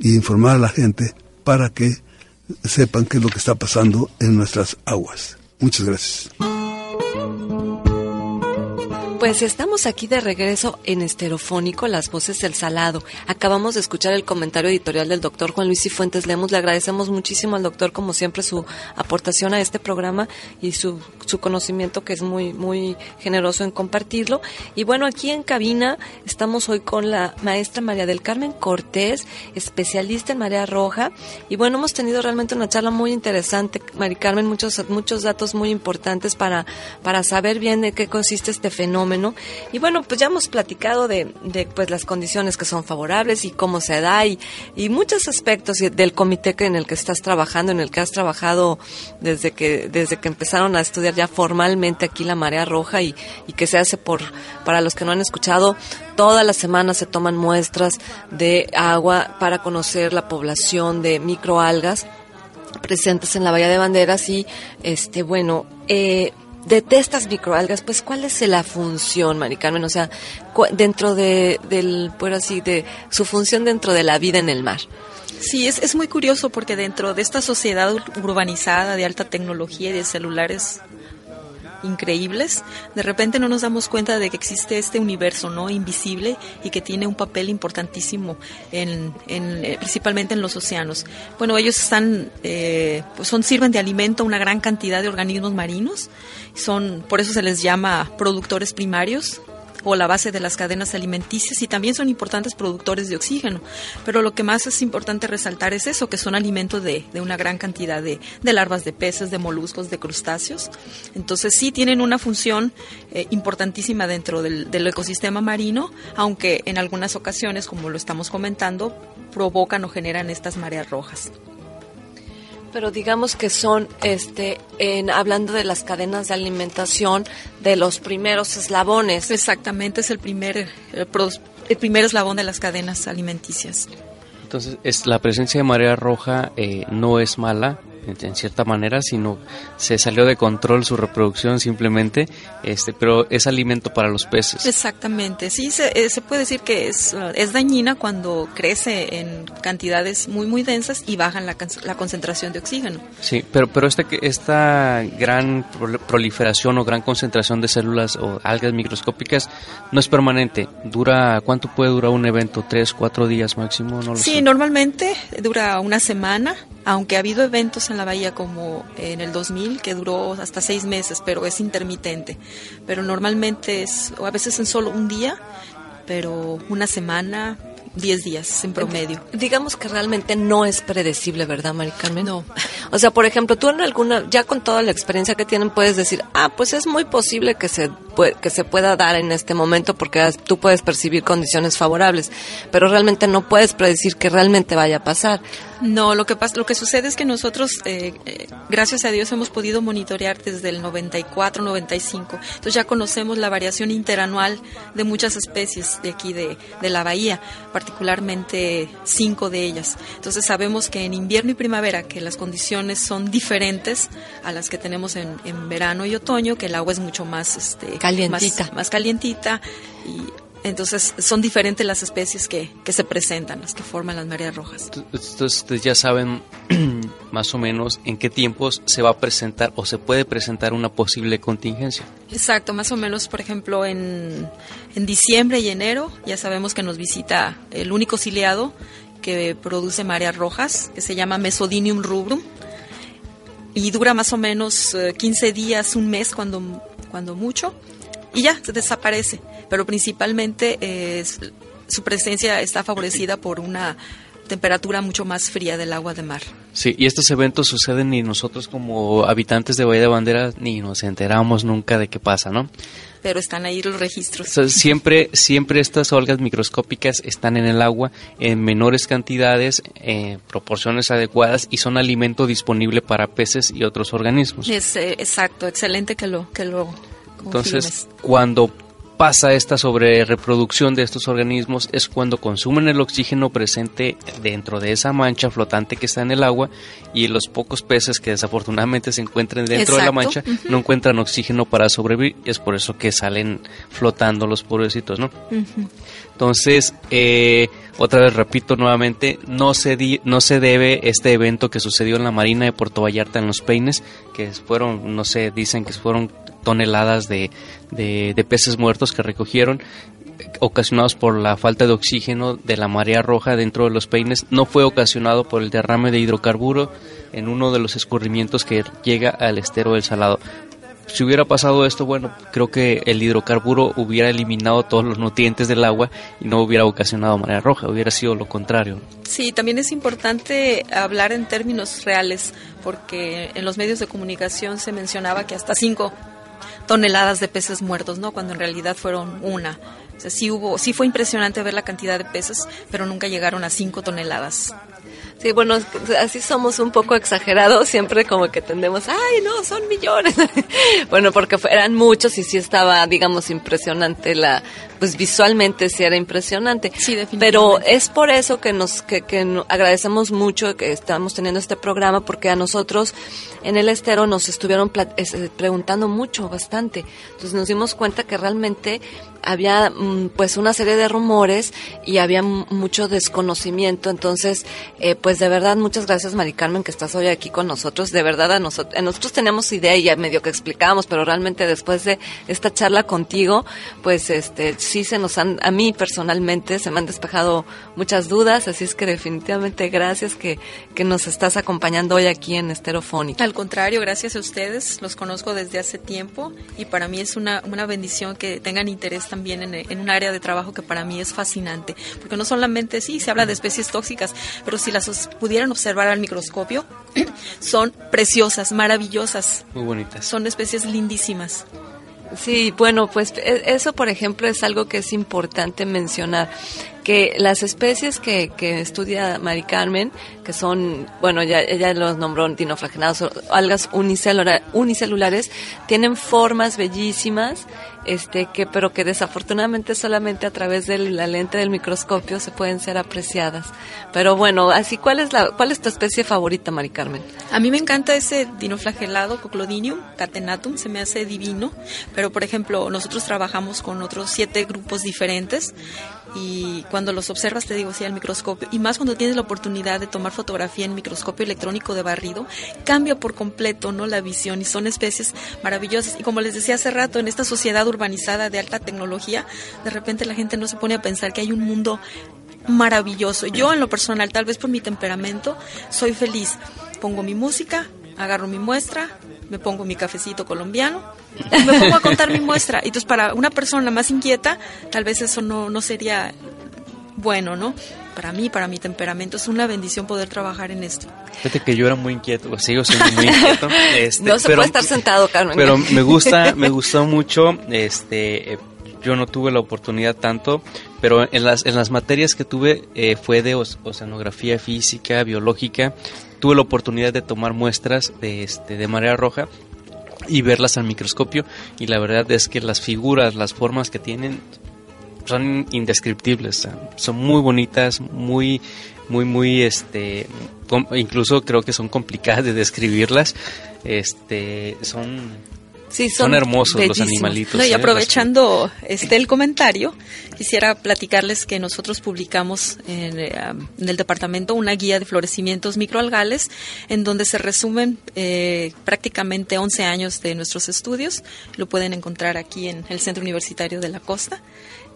e informar a la gente para que sepan qué es lo que está pasando en nuestras aguas. Muchas gracias. Pues estamos aquí de regreso en Esterofónico, Las Voces del Salado. Acabamos de escuchar el comentario editorial del doctor Juan Luis Cifuentes Lemos. Le agradecemos muchísimo al doctor, como siempre, su aportación a este programa y su, su conocimiento, que es muy, muy generoso en compartirlo. Y bueno, aquí en cabina estamos hoy con la maestra María del Carmen Cortés, especialista en marea roja. Y bueno, hemos tenido realmente una charla muy interesante, Mari Carmen, muchos, muchos datos muy importantes para, para saber bien de qué consiste este fenómeno. Y bueno, pues ya hemos platicado de, pues las condiciones que son favorables y cómo se da y, y muchos aspectos del comité que en el que estás trabajando, en el que has trabajado desde que, desde que empezaron a estudiar ya formalmente aquí la marea roja y, y que se hace por, para los que no han escuchado, todas las semanas se toman muestras de agua para conocer la población de microalgas presentes en la Bahía de Banderas y este bueno eh, de de estas microalgas pues cuál es la función Mari Carmen o sea dentro de del por así de su función dentro de la vida en el mar. Sí, es, es muy curioso porque dentro de esta sociedad ur- urbanizada de alta tecnología y de celulares increíbles, de repente no nos damos cuenta de que existe este universo no invisible y que tiene un papel importantísimo en, eh, principalmente en los océanos. Bueno, ellos están, eh, pues son sirven de alimento a una gran cantidad de organismos marinos, son por eso se les llama productores primarios o la base de las cadenas alimenticias y también son importantes productores de oxígeno. Pero lo que más es importante resaltar es eso, que son alimentos de, de una gran cantidad de, de larvas de peces, de moluscos, de crustáceos. Entonces sí tienen una función eh, importantísima dentro del ecosistema marino, aunque en algunas ocasiones, como lo estamos comentando, provocan o generan estas mareas rojas. Pero digamos que son este en hablando de las cadenas de alimentación de los primeros eslabones Exactamente, es el primer, el, primer eslabón de las cadenas alimenticias. Entonces, es, la presencia de marea roja eh, no es mala en, cierta manera, sino se salió de control su reproducción simplemente, este, pero es alimento para los peces. Exactamente, sí, se, eh, se puede decir que es, uh, es dañina cuando crece en cantidades muy, muy densas y bajan la, la concentración de oxígeno. Sí, pero, pero esta, esta gran prol- proliferación o gran concentración de células o algas microscópicas no es permanente. Dura, ¿cuánto puede durar un evento? ¿Tres, cuatro días máximo? No lo Sí, sé. normalmente dura una semana, aunque ha habido eventos en la bahía como en el 2000 que duró hasta seis meses, pero es intermitente. Pero normalmente es, o a veces en solo un día, pero una semana, diez días en promedio. digamos que realmente no es predecible, ¿verdad, Mari Carmen? No. [LAUGHS] O sea, por ejemplo, tú en alguna, ya con toda la experiencia que tienen, puedes decir, ah, pues es muy posible que se, que se pueda dar en este momento porque tú puedes percibir condiciones favorables, pero realmente no puedes predecir que realmente vaya a pasar. No, lo que pasa, lo que sucede es que nosotros, eh, eh, gracias a Dios, hemos podido monitorear desde el 94, 95. Entonces ya conocemos la variación interanual de muchas especies de aquí de, de la bahía, particularmente cinco de ellas. Entonces sabemos que en invierno y primavera, que las condiciones son diferentes a las que tenemos en, en verano y otoño, que el agua es mucho más, este, Calientita. más, más calientita y entonces son diferentes las especies que, que se presentan, las que forman las mareas rojas. Entonces ustedes ya saben [CLEARS THROAT] más o menos en qué tiempos se va a presentar o se puede presentar una posible contingencia. Exacto, más o menos, por ejemplo, en, en diciembre y enero ya sabemos que nos visita el único ciliado que produce mareas rojas, que se llama Mesodinium rubrum, y dura más o menos eh, 15 días, un mes cuando, cuando mucho, y ya se desaparece. Pero principalmente eh, su presencia está favorecida por una temperatura mucho más fría del agua de mar. Sí, y estos eventos suceden y nosotros como habitantes de Bahía de Bandera ni nos enteramos nunca de qué pasa, ¿no? Pero están ahí los registros. siempre, siempre estas algas microscópicas están en el agua en menores cantidades, en proporciones adecuadas y son alimento disponible para peces y otros organismos. Es eh, exacto, excelente que lo que lo Entonces, cuando pasa esta sobre reproducción de estos organismos es cuando consumen el oxígeno presente dentro de esa mancha flotante que está en el agua y los pocos peces que desafortunadamente se encuentran dentro de la mancha no encuentran oxígeno para sobrevivir. Y es por eso que salen flotando los pobrecitos, ¿no? Entonces, eh, otra vez repito nuevamente, no se, no se debe este evento que sucedió en la Marina de Puerto Vallarta en Los Peines, que fueron, no sé, dicen que fueron toneladas de, de, peces muertos que recogieron ocasionados por la falta de oxígeno de la marea roja dentro de los peines no fue ocasionado por el derrame de hidrocarburo en uno de los escurrimientos que llega al estero del Salado. Si hubiera pasado esto, bueno, creo que el hidrocarburo hubiera eliminado todos los nutrientes del agua y no hubiera ocasionado marea roja, hubiera sido lo contrario. Sí, también es importante hablar en términos reales, porque en los medios de comunicación se mencionaba que hasta cinco toneladas de peces muertos, ¿no? Cuando en realidad fueron una. O sea, sí hubo, sí fue impresionante ver la cantidad de peces, pero nunca llegaron a cinco toneladas. Sí, bueno, así somos un poco exagerados, siempre como que tendemos, ay, no, son millones. [LAUGHS] bueno, porque eran muchos y sí estaba, digamos, impresionante la, pues visualmente sí era impresionante. Sí, definitivamente. Pero es por eso que nos, que, que agradecemos mucho que estamos teniendo este programa, porque a nosotros en el estero nos estuvieron preguntando mucho, bastante. Entonces nos dimos cuenta que realmente había mm, pues una serie de rumores y había mucho desconocimiento. Entonces, eh, pues de verdad, muchas gracias Mari Carmen que estás hoy aquí con nosotros. De verdad, a nosotros, nosotros teníamos idea y ya medio que explicábamos, pero realmente después de esta charla contigo, pues este sí se nos han, a mí personalmente se me han despejado muchas dudas, así es que definitivamente gracias que, que nos estás acompañando hoy aquí en Esterofónica. Al contrario, gracias a ustedes, los conozco desde hace tiempo y para mí es una, una bendición que tengan interés también en, un área de trabajo que para mí es fascinante, porque no solamente sí se habla de especies tóxicas, pero si las pudieran observar al microscopio, [CLEARS THROAT] son preciosas, maravillosas. Muy bonitas. Son especies lindísimas. Sí, bueno, pues e, eso, por ejemplo, es algo que es importante mencionar que las especies que, que estudia Mari Carmen, que son, bueno, ya, ella los nombró dinoflagenados, algas unicelulares, tienen formas bellísimas, este, que, pero que desafortunadamente solamente a través de la lente del microscopio se pueden ser apreciadas. Pero bueno, así, ¿cuál es la, cuál es tu especie favorita, Mari Carmen? A mí me encanta ese dinoflagelado, Coclodinium catenatum, se me hace divino, pero por ejemplo, nosotros trabajamos con otros siete grupos diferentes y cuando los observas te digo sí al microscopio y más cuando tienes la oportunidad de tomar fotografía en microscopio electrónico de barrido cambia por completo no la visión y son especies maravillosas y como les decía hace rato en esta sociedad urbanizada de alta tecnología de repente la gente no se pone a pensar que hay un mundo maravilloso yo en lo personal tal vez por mi temperamento soy feliz pongo mi música agarro mi muestra me pongo mi cafecito colombiano y me pongo a contar mi muestra. Y entonces para una persona más inquieta, tal vez eso no, no sería bueno, ¿no? Para mí, para mi temperamento, es una bendición poder trabajar en esto. Fíjate que yo era muy inquieto, sigo siendo muy inquieto. [LAUGHS] Este, no se puede estar sentado, Carmen. Pero me gusta, me gustó mucho, este, yo no tuve la oportunidad tanto, pero en las, en las materias que tuve eh, fue de oceanografía física, biológica, tuve la oportunidad de tomar muestras de, este, de marea roja y verlas al microscopio y la verdad es que las figuras, las formas que tienen son indescriptibles, son muy bonitas, muy muy muy este incluso creo que son complicadas de describirlas. Este son Sí, son, hermosos los animalitos. y ¿eh? aprovechando este el comentario, quisiera platicarles que nosotros publicamos en, eh, el departamento una guía de florecimientos microalgales en donde se resumen eh, prácticamente 11 años de nuestros estudios. Lo pueden encontrar aquí en el Centro Universitario de la Costa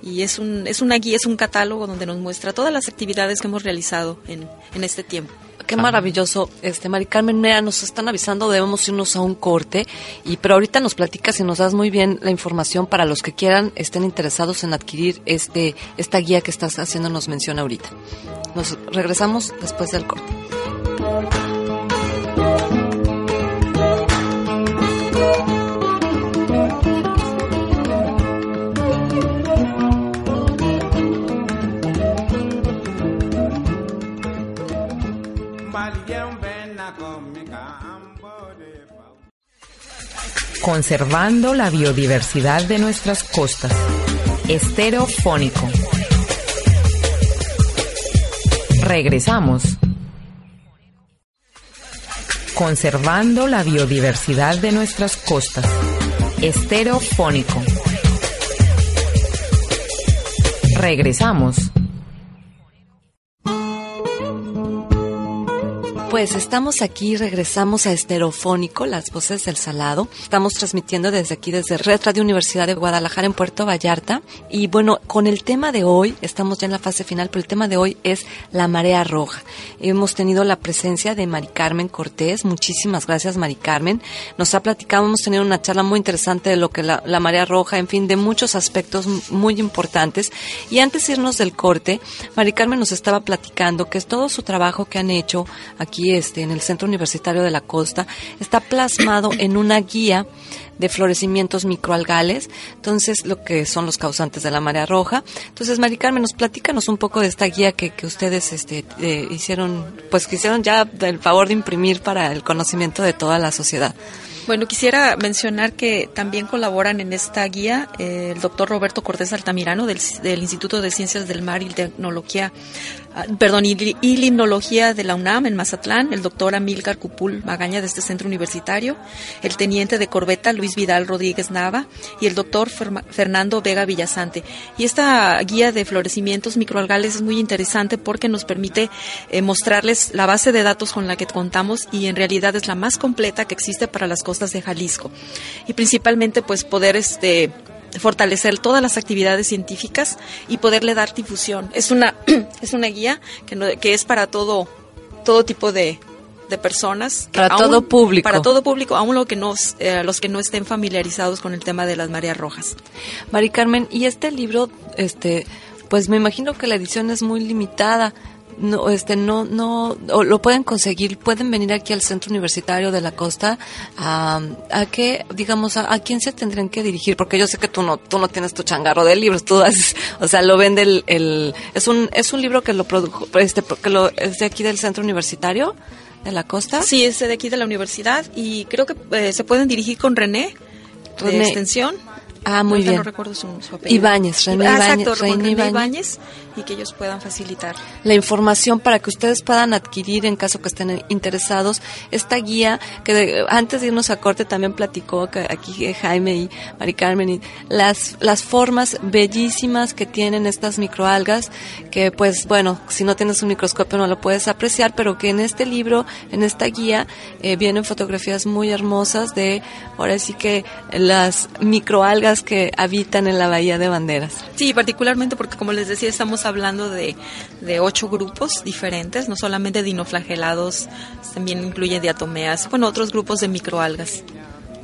y es, un, es una guía, es un catálogo donde nos muestra todas las actividades que hemos realizado en, en este tiempo. Qué maravilloso, este Mari Carmen, mira, nos están avisando, debemos irnos a un corte, y pero ahorita nos platicas y nos das muy bien la información para los que quieran, estén interesados en adquirir este esta guía que estás haciendo nos menciona ahorita. Nos regresamos después del corte. Conservando la biodiversidad de nuestras costas. Estereofónico. Regresamos. Conservando la biodiversidad de nuestras costas. Estereofónico. Regresamos. Pues estamos aquí, regresamos a Esterofónico, las voces del salado. Estamos transmitiendo desde aquí, desde Red Radio Universidad de Guadalajara en Puerto Vallarta. Y bueno, con el tema de hoy, estamos ya en la fase final, pero el tema de hoy es la marea roja. Hemos tenido la presencia de Mari Carmen Cortés. Muchísimas gracias, Mari Carmen. Nos ha platicado, hemos tenido una charla muy interesante de lo que la, la marea roja, en fin, de muchos aspectos muy importantes. Y antes de irnos del corte, Mari Carmen nos estaba platicando que es todo su trabajo que han hecho aquí este, en el Centro Universitario de la Costa, está plasmado [COUGHS] en una guía de florecimientos microalgales, entonces lo que son los causantes de la marea roja. Entonces, Mari Carmen, nos platícanos un poco de esta guía que, que ustedes este, eh, hicieron, pues que hicieron ya el favor de imprimir para el conocimiento de toda la sociedad. Bueno, quisiera mencionar que también colaboran en esta guía eh, el doctor Roberto Cortés Altamirano del, del, Instituto de Ciencias del Mar y Tecnología, perdón, y, Limnología de la UNAM en Mazatlán, el doctor Amílcar Cupul Magaña de este centro universitario, el teniente de corbeta Luis Vidal Rodríguez Nava y el doctor Fer Fernando Vega Villasante. Y esta guía de florecimientos microalgales es muy interesante porque nos permite eh, mostrarles la base de datos con la que contamos y en realidad es la más completa que existe para las costas de Jalisco. Y principalmente pues poder este fortalecer todas las actividades científicas y poderle dar difusión. Es una [CLEARS THROAT] es una guía que, no, que es para todo todo tipo de, de personas. Para aún, todo público. para todo público aún lo que no eh, los que no estén familiarizados con el tema de las mareas rojas. Mari Carmen y este libro este pues me imagino que la edición es muy limitada no este no no lo pueden conseguir pueden venir aquí al centro universitario de la costa a, a qué digamos a, a, quién se tendrían que dirigir porque yo sé que tú no tú no tienes tu changarro de libros tú haces, o sea lo vende el, el, es un es un libro que lo produjo este que lo es de aquí del centro universitario de la costa sí es de aquí de la universidad y creo que eh, se pueden dirigir con René, René. de extensión Ah, muy Ahorita bien. No recuerdo su, su apellido. Ibáñez, René ah, Ibáñez. Exacto, René René Ibáñez. Ibáñez y que ellos puedan facilitar. La información para que ustedes puedan adquirir en caso que estén interesados esta guía que de, antes de irnos a corte también platicó que aquí Jaime y Mari Carmen y las las formas bellísimas que tienen estas microalgas que pues bueno si no tienes un microscopio no lo puedes apreciar pero que en este libro en esta guía eh, vienen fotografías muy hermosas de ahora sí que las microalgas que habitan en la bahía de Banderas. Sí, particularmente porque como les decía estamos hablando de, de ocho grupos diferentes, no solamente dinoflagelados, también incluye diatomeas, bueno, otros grupos de microalgas.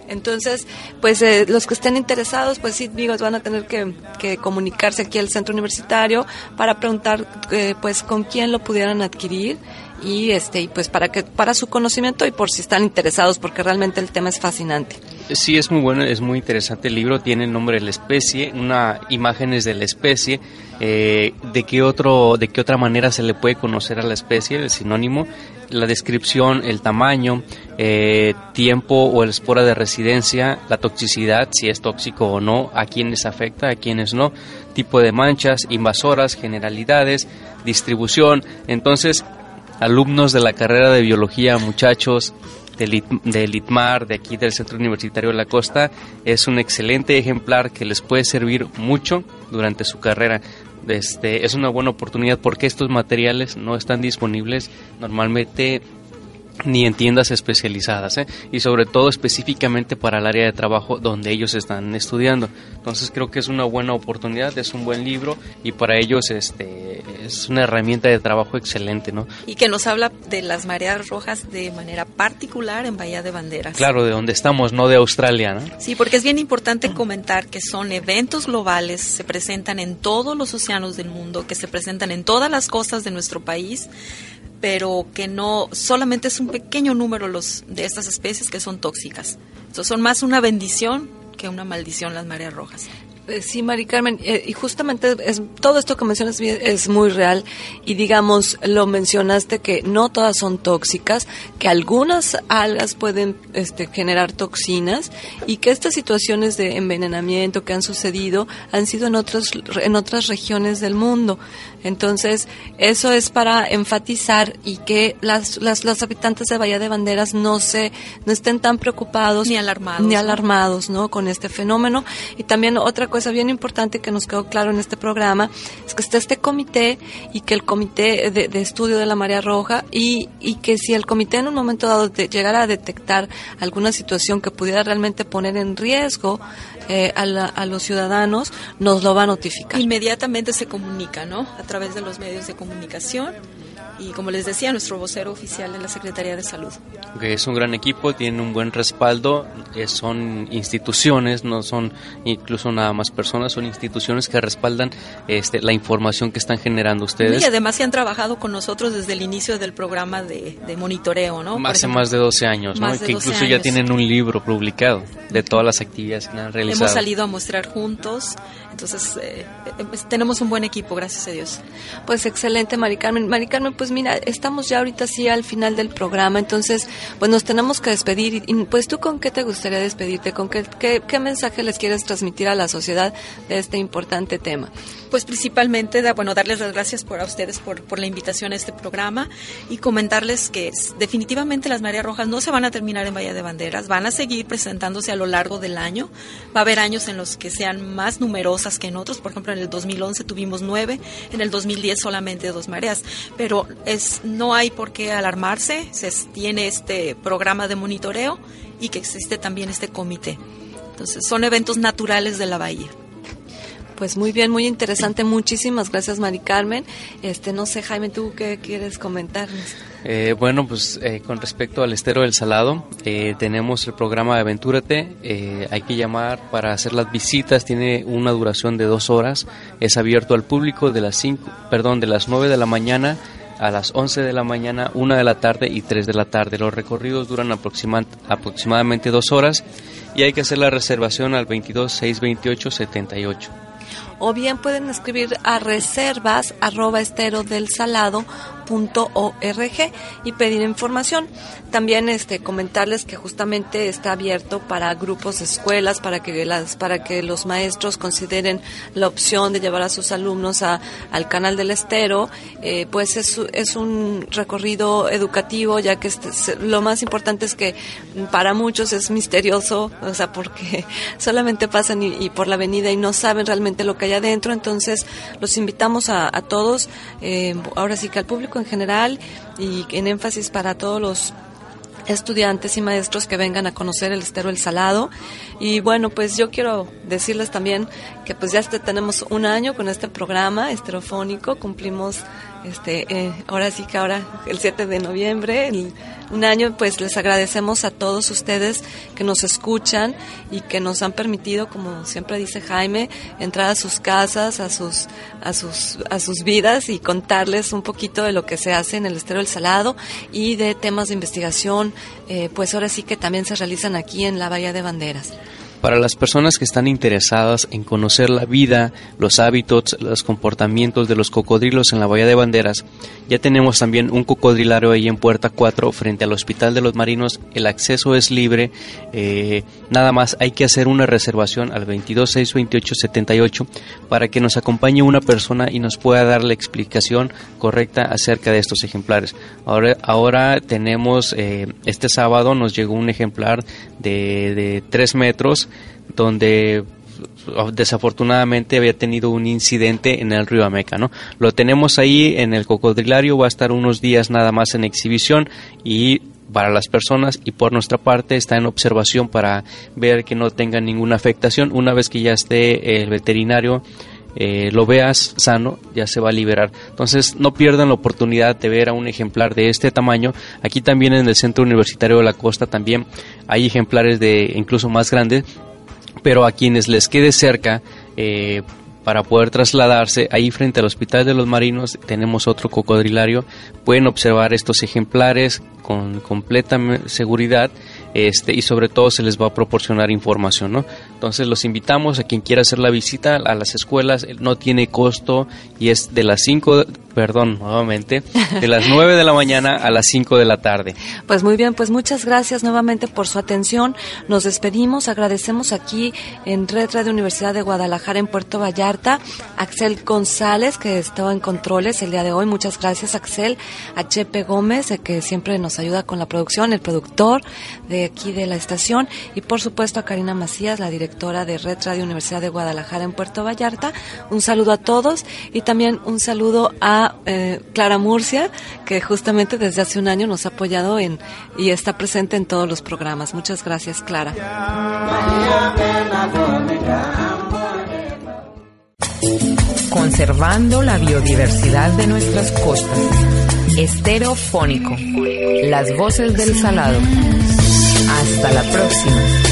Entonces, pues eh, los que estén interesados, pues sí, amigos, van a tener que, que, comunicarse aquí al centro universitario para preguntar, eh, pues, con quién lo pudieran adquirir y este, y pues para que para su conocimiento y por si están interesados, porque realmente el tema es fascinante. Sí, es muy bueno, es muy interesante el libro, tiene el nombre de la especie, una imágenes de la especie, eh, de qué otro, de qué otra manera se le puede conocer a la especie, el sinónimo, la descripción, el tamaño, eh, tiempo o el espora de residencia, la toxicidad, si es tóxico o no, a quienes afecta, a quienes no, tipo de manchas, invasoras, generalidades, distribución. Entonces, alumnos de la carrera de biología, muchachos, del, ITMAR, de aquí del Centro Universitario de la Costa, es un excelente ejemplar que les puede servir mucho durante su carrera. Este, es una buena oportunidad porque estos materiales no están disponibles normalmente ni en tiendas especializadas ¿eh? y sobre todo específicamente para el área de trabajo donde ellos están estudiando entonces creo que es una buena oportunidad es un buen libro y para ellos este es una herramienta de trabajo excelente no y que nos habla de las mareas rojas de manera particular en Bahía de Banderas claro de donde estamos no de Australia ¿no? sí porque es bien importante comentar que son eventos globales se presentan en todos los océanos del mundo que se presentan en todas las costas de nuestro país pero que no solamente es un pequeño número los de estas especies que son tóxicas. Entonces son más una bendición que una maldición las mareas rojas. Eh, sí, Mari Carmen, eh, y justamente es, todo esto que mencionas es muy real y digamos, lo mencionaste que no todas son tóxicas, que algunas algas pueden este, generar toxinas y que estas situaciones de envenenamiento que han sucedido han sido en otras, en otras regiones del mundo. Entonces, eso es para enfatizar y que las, las, los habitantes de Bahía de Banderas no se no estén tan preocupados ni alarmados, ni alarmados ¿no? con este fenómeno. Y también otra cosa bien importante que nos quedó claro en este programa es que está este comité y que el comité de, estudio de la marea roja y, y, que si el comité en un momento dado llegara a detectar alguna situación que pudiera realmente poner en riesgo eh, a, a, los ciudadanos, nos lo va a notificar. Inmediatamente se comunica, ¿no? A través de los medios de comunicación y como les decía, nuestro vocero oficial de la Secretaría de Salud. Que es un gran equipo, tiene un buen respaldo, eh, son instituciones, no son incluso nada más personas, son instituciones que respaldan este, la información que están generando ustedes. Y además se han trabajado con nosotros desde el inicio del programa de, monitoreo, ¿no? Hace más de 12 años, ¿no? que incluso ya tienen un libro publicado de todas las actividades que han realizado. Hemos salido a mostrar juntos, entonces eh, eh, tenemos un buen equipo, gracias a Dios. Pues excelente, Mari Carmen. Mari Carmen, pues mira, estamos ya ahorita sí al final del programa, entonces pues nos tenemos que despedir. Y, pues tú con qué te gustaría despedirte, con qué, qué, mensaje les quieres transmitir a la sociedad de este importante tema. Pues principalmente, bueno, darles las gracias por a ustedes por, la invitación a este programa y comentarles que definitivamente las Marías Rojas no se van a terminar en Bahía de Banderas, van a seguir presentándose a lo largo del año. Va a haber años en los que sean más numerosas que en otros, por ejemplo en el 2011 tuvimos nueve, en el 2010 solamente dos mareas, pero es, no hay por qué alarmarse, se tiene este programa de monitoreo y que existe también este comité. Entonces, son eventos naturales de la bahía. Pues muy bien, muy interesante. Muchísimas gracias, Mari Carmen. Este, no sé, Jaime, ¿tú qué quieres comentarnos? Eh, bueno, pues eh, con respecto al estero del Salado, eh, tenemos el programa de Aventúrate. hay que llamar para hacer las visitas. Tiene una duración de dos horas. Es abierto al público de las cinco, perdón, de las nueve de la mañana a las 11 de la mañana, 1 de la tarde y 3 de la tarde. Los recorridos duran aproximadamente dos horas y hay que hacer la reservación al 22 628 78 o bien pueden escribir a reservas arroba estero del salado .org y pedir información. También este comentarles que justamente está abierto para grupos de escuelas para que las para que los maestros consideren la opción de llevar a sus alumnos a, al canal del estero. Eh, pues es, es un recorrido educativo ya que este, lo más importante es que para muchos es misterioso, o sea, porque solamente pasan y, por la avenida y no saben realmente lo que hay adentro. Entonces los invitamos a, todos, eh, ahora sí que al público en general y en énfasis para todos los estudiantes y maestros que vengan a conocer el estero El Salado. Y bueno, pues yo quiero decirles también que pues ya este, tenemos un año con este programa esterofónico, cumplimos este, eh, ahora sí que ahora el 7 de noviembre, un año, pues les agradecemos a todos ustedes que nos escuchan y que nos han permitido, como siempre dice Jaime, entrar a sus casas, a sus, a sus, a sus vidas y contarles un poquito de lo que se hace en el Estero del Salado y de temas de investigación, eh, pues ahora sí que también se realizan aquí en la Bahía de Banderas. Para las personas que están interesadas en conocer la vida, los hábitos, los comportamientos de los cocodrilos en la Bahía de Banderas, ya tenemos también un cocodrilario ahí en Puerta 4 frente al Hospital de los Marinos. El acceso es libre. Eh, nada más hay que hacer una reservación al 2262878 para que nos acompañe una persona y nos pueda dar la explicación correcta acerca de estos ejemplares. Ahora, ahora tenemos, eh, este sábado nos llegó un ejemplar de, de 3 metros donde desafortunadamente había tenido un incidente en el río Ameca, ¿no? Lo tenemos ahí en el cocodrilario, va a estar unos días nada más en exhibición y para las personas y por nuestra parte está en observación para ver que no tenga ninguna afectación. Una vez que ya esté el veterinario eh, lo veas sano, ya se va a liberar. Entonces, no pierdan la oportunidad de ver a un ejemplar de este tamaño. Aquí también en el Centro Universitario de la Costa también hay ejemplares de incluso más grandes, pero a quienes les quede cerca, eh, para poder trasladarse. Ahí frente al Hospital de los Marinos tenemos otro cocodrilario. Pueden observar estos ejemplares con completa seguridad este, y sobre todo se les va a proporcionar información. ¿no? Entonces los invitamos a quien quiera hacer la visita a las escuelas, no tiene costo y es de las 5 perdón, nuevamente, de las [LAUGHS] 9 de la mañana a las 5 de la tarde. Pues muy bien, pues muchas gracias nuevamente por su atención. Nos despedimos, agradecemos aquí en Red Radio Universidad de Guadalajara en Puerto Vallarta, Axel González, que estaba en controles el día de hoy. Muchas gracias, Axel. A Chepe Gómez, que siempre nos ayuda con la producción, el productor de aquí de la estación. Y por supuesto a Karina Macías, la directora de Red Radio Universidad de Guadalajara en Puerto Vallarta. Un saludo a todos y también un saludo a eh, Clara Murcia, que justamente desde hace un año nos ha apoyado en, y está presente en todos los programas. Muchas gracias, Clara. Conservando la biodiversidad de nuestras costas. Esterofónico. Las voces del salado. Hasta la próxima.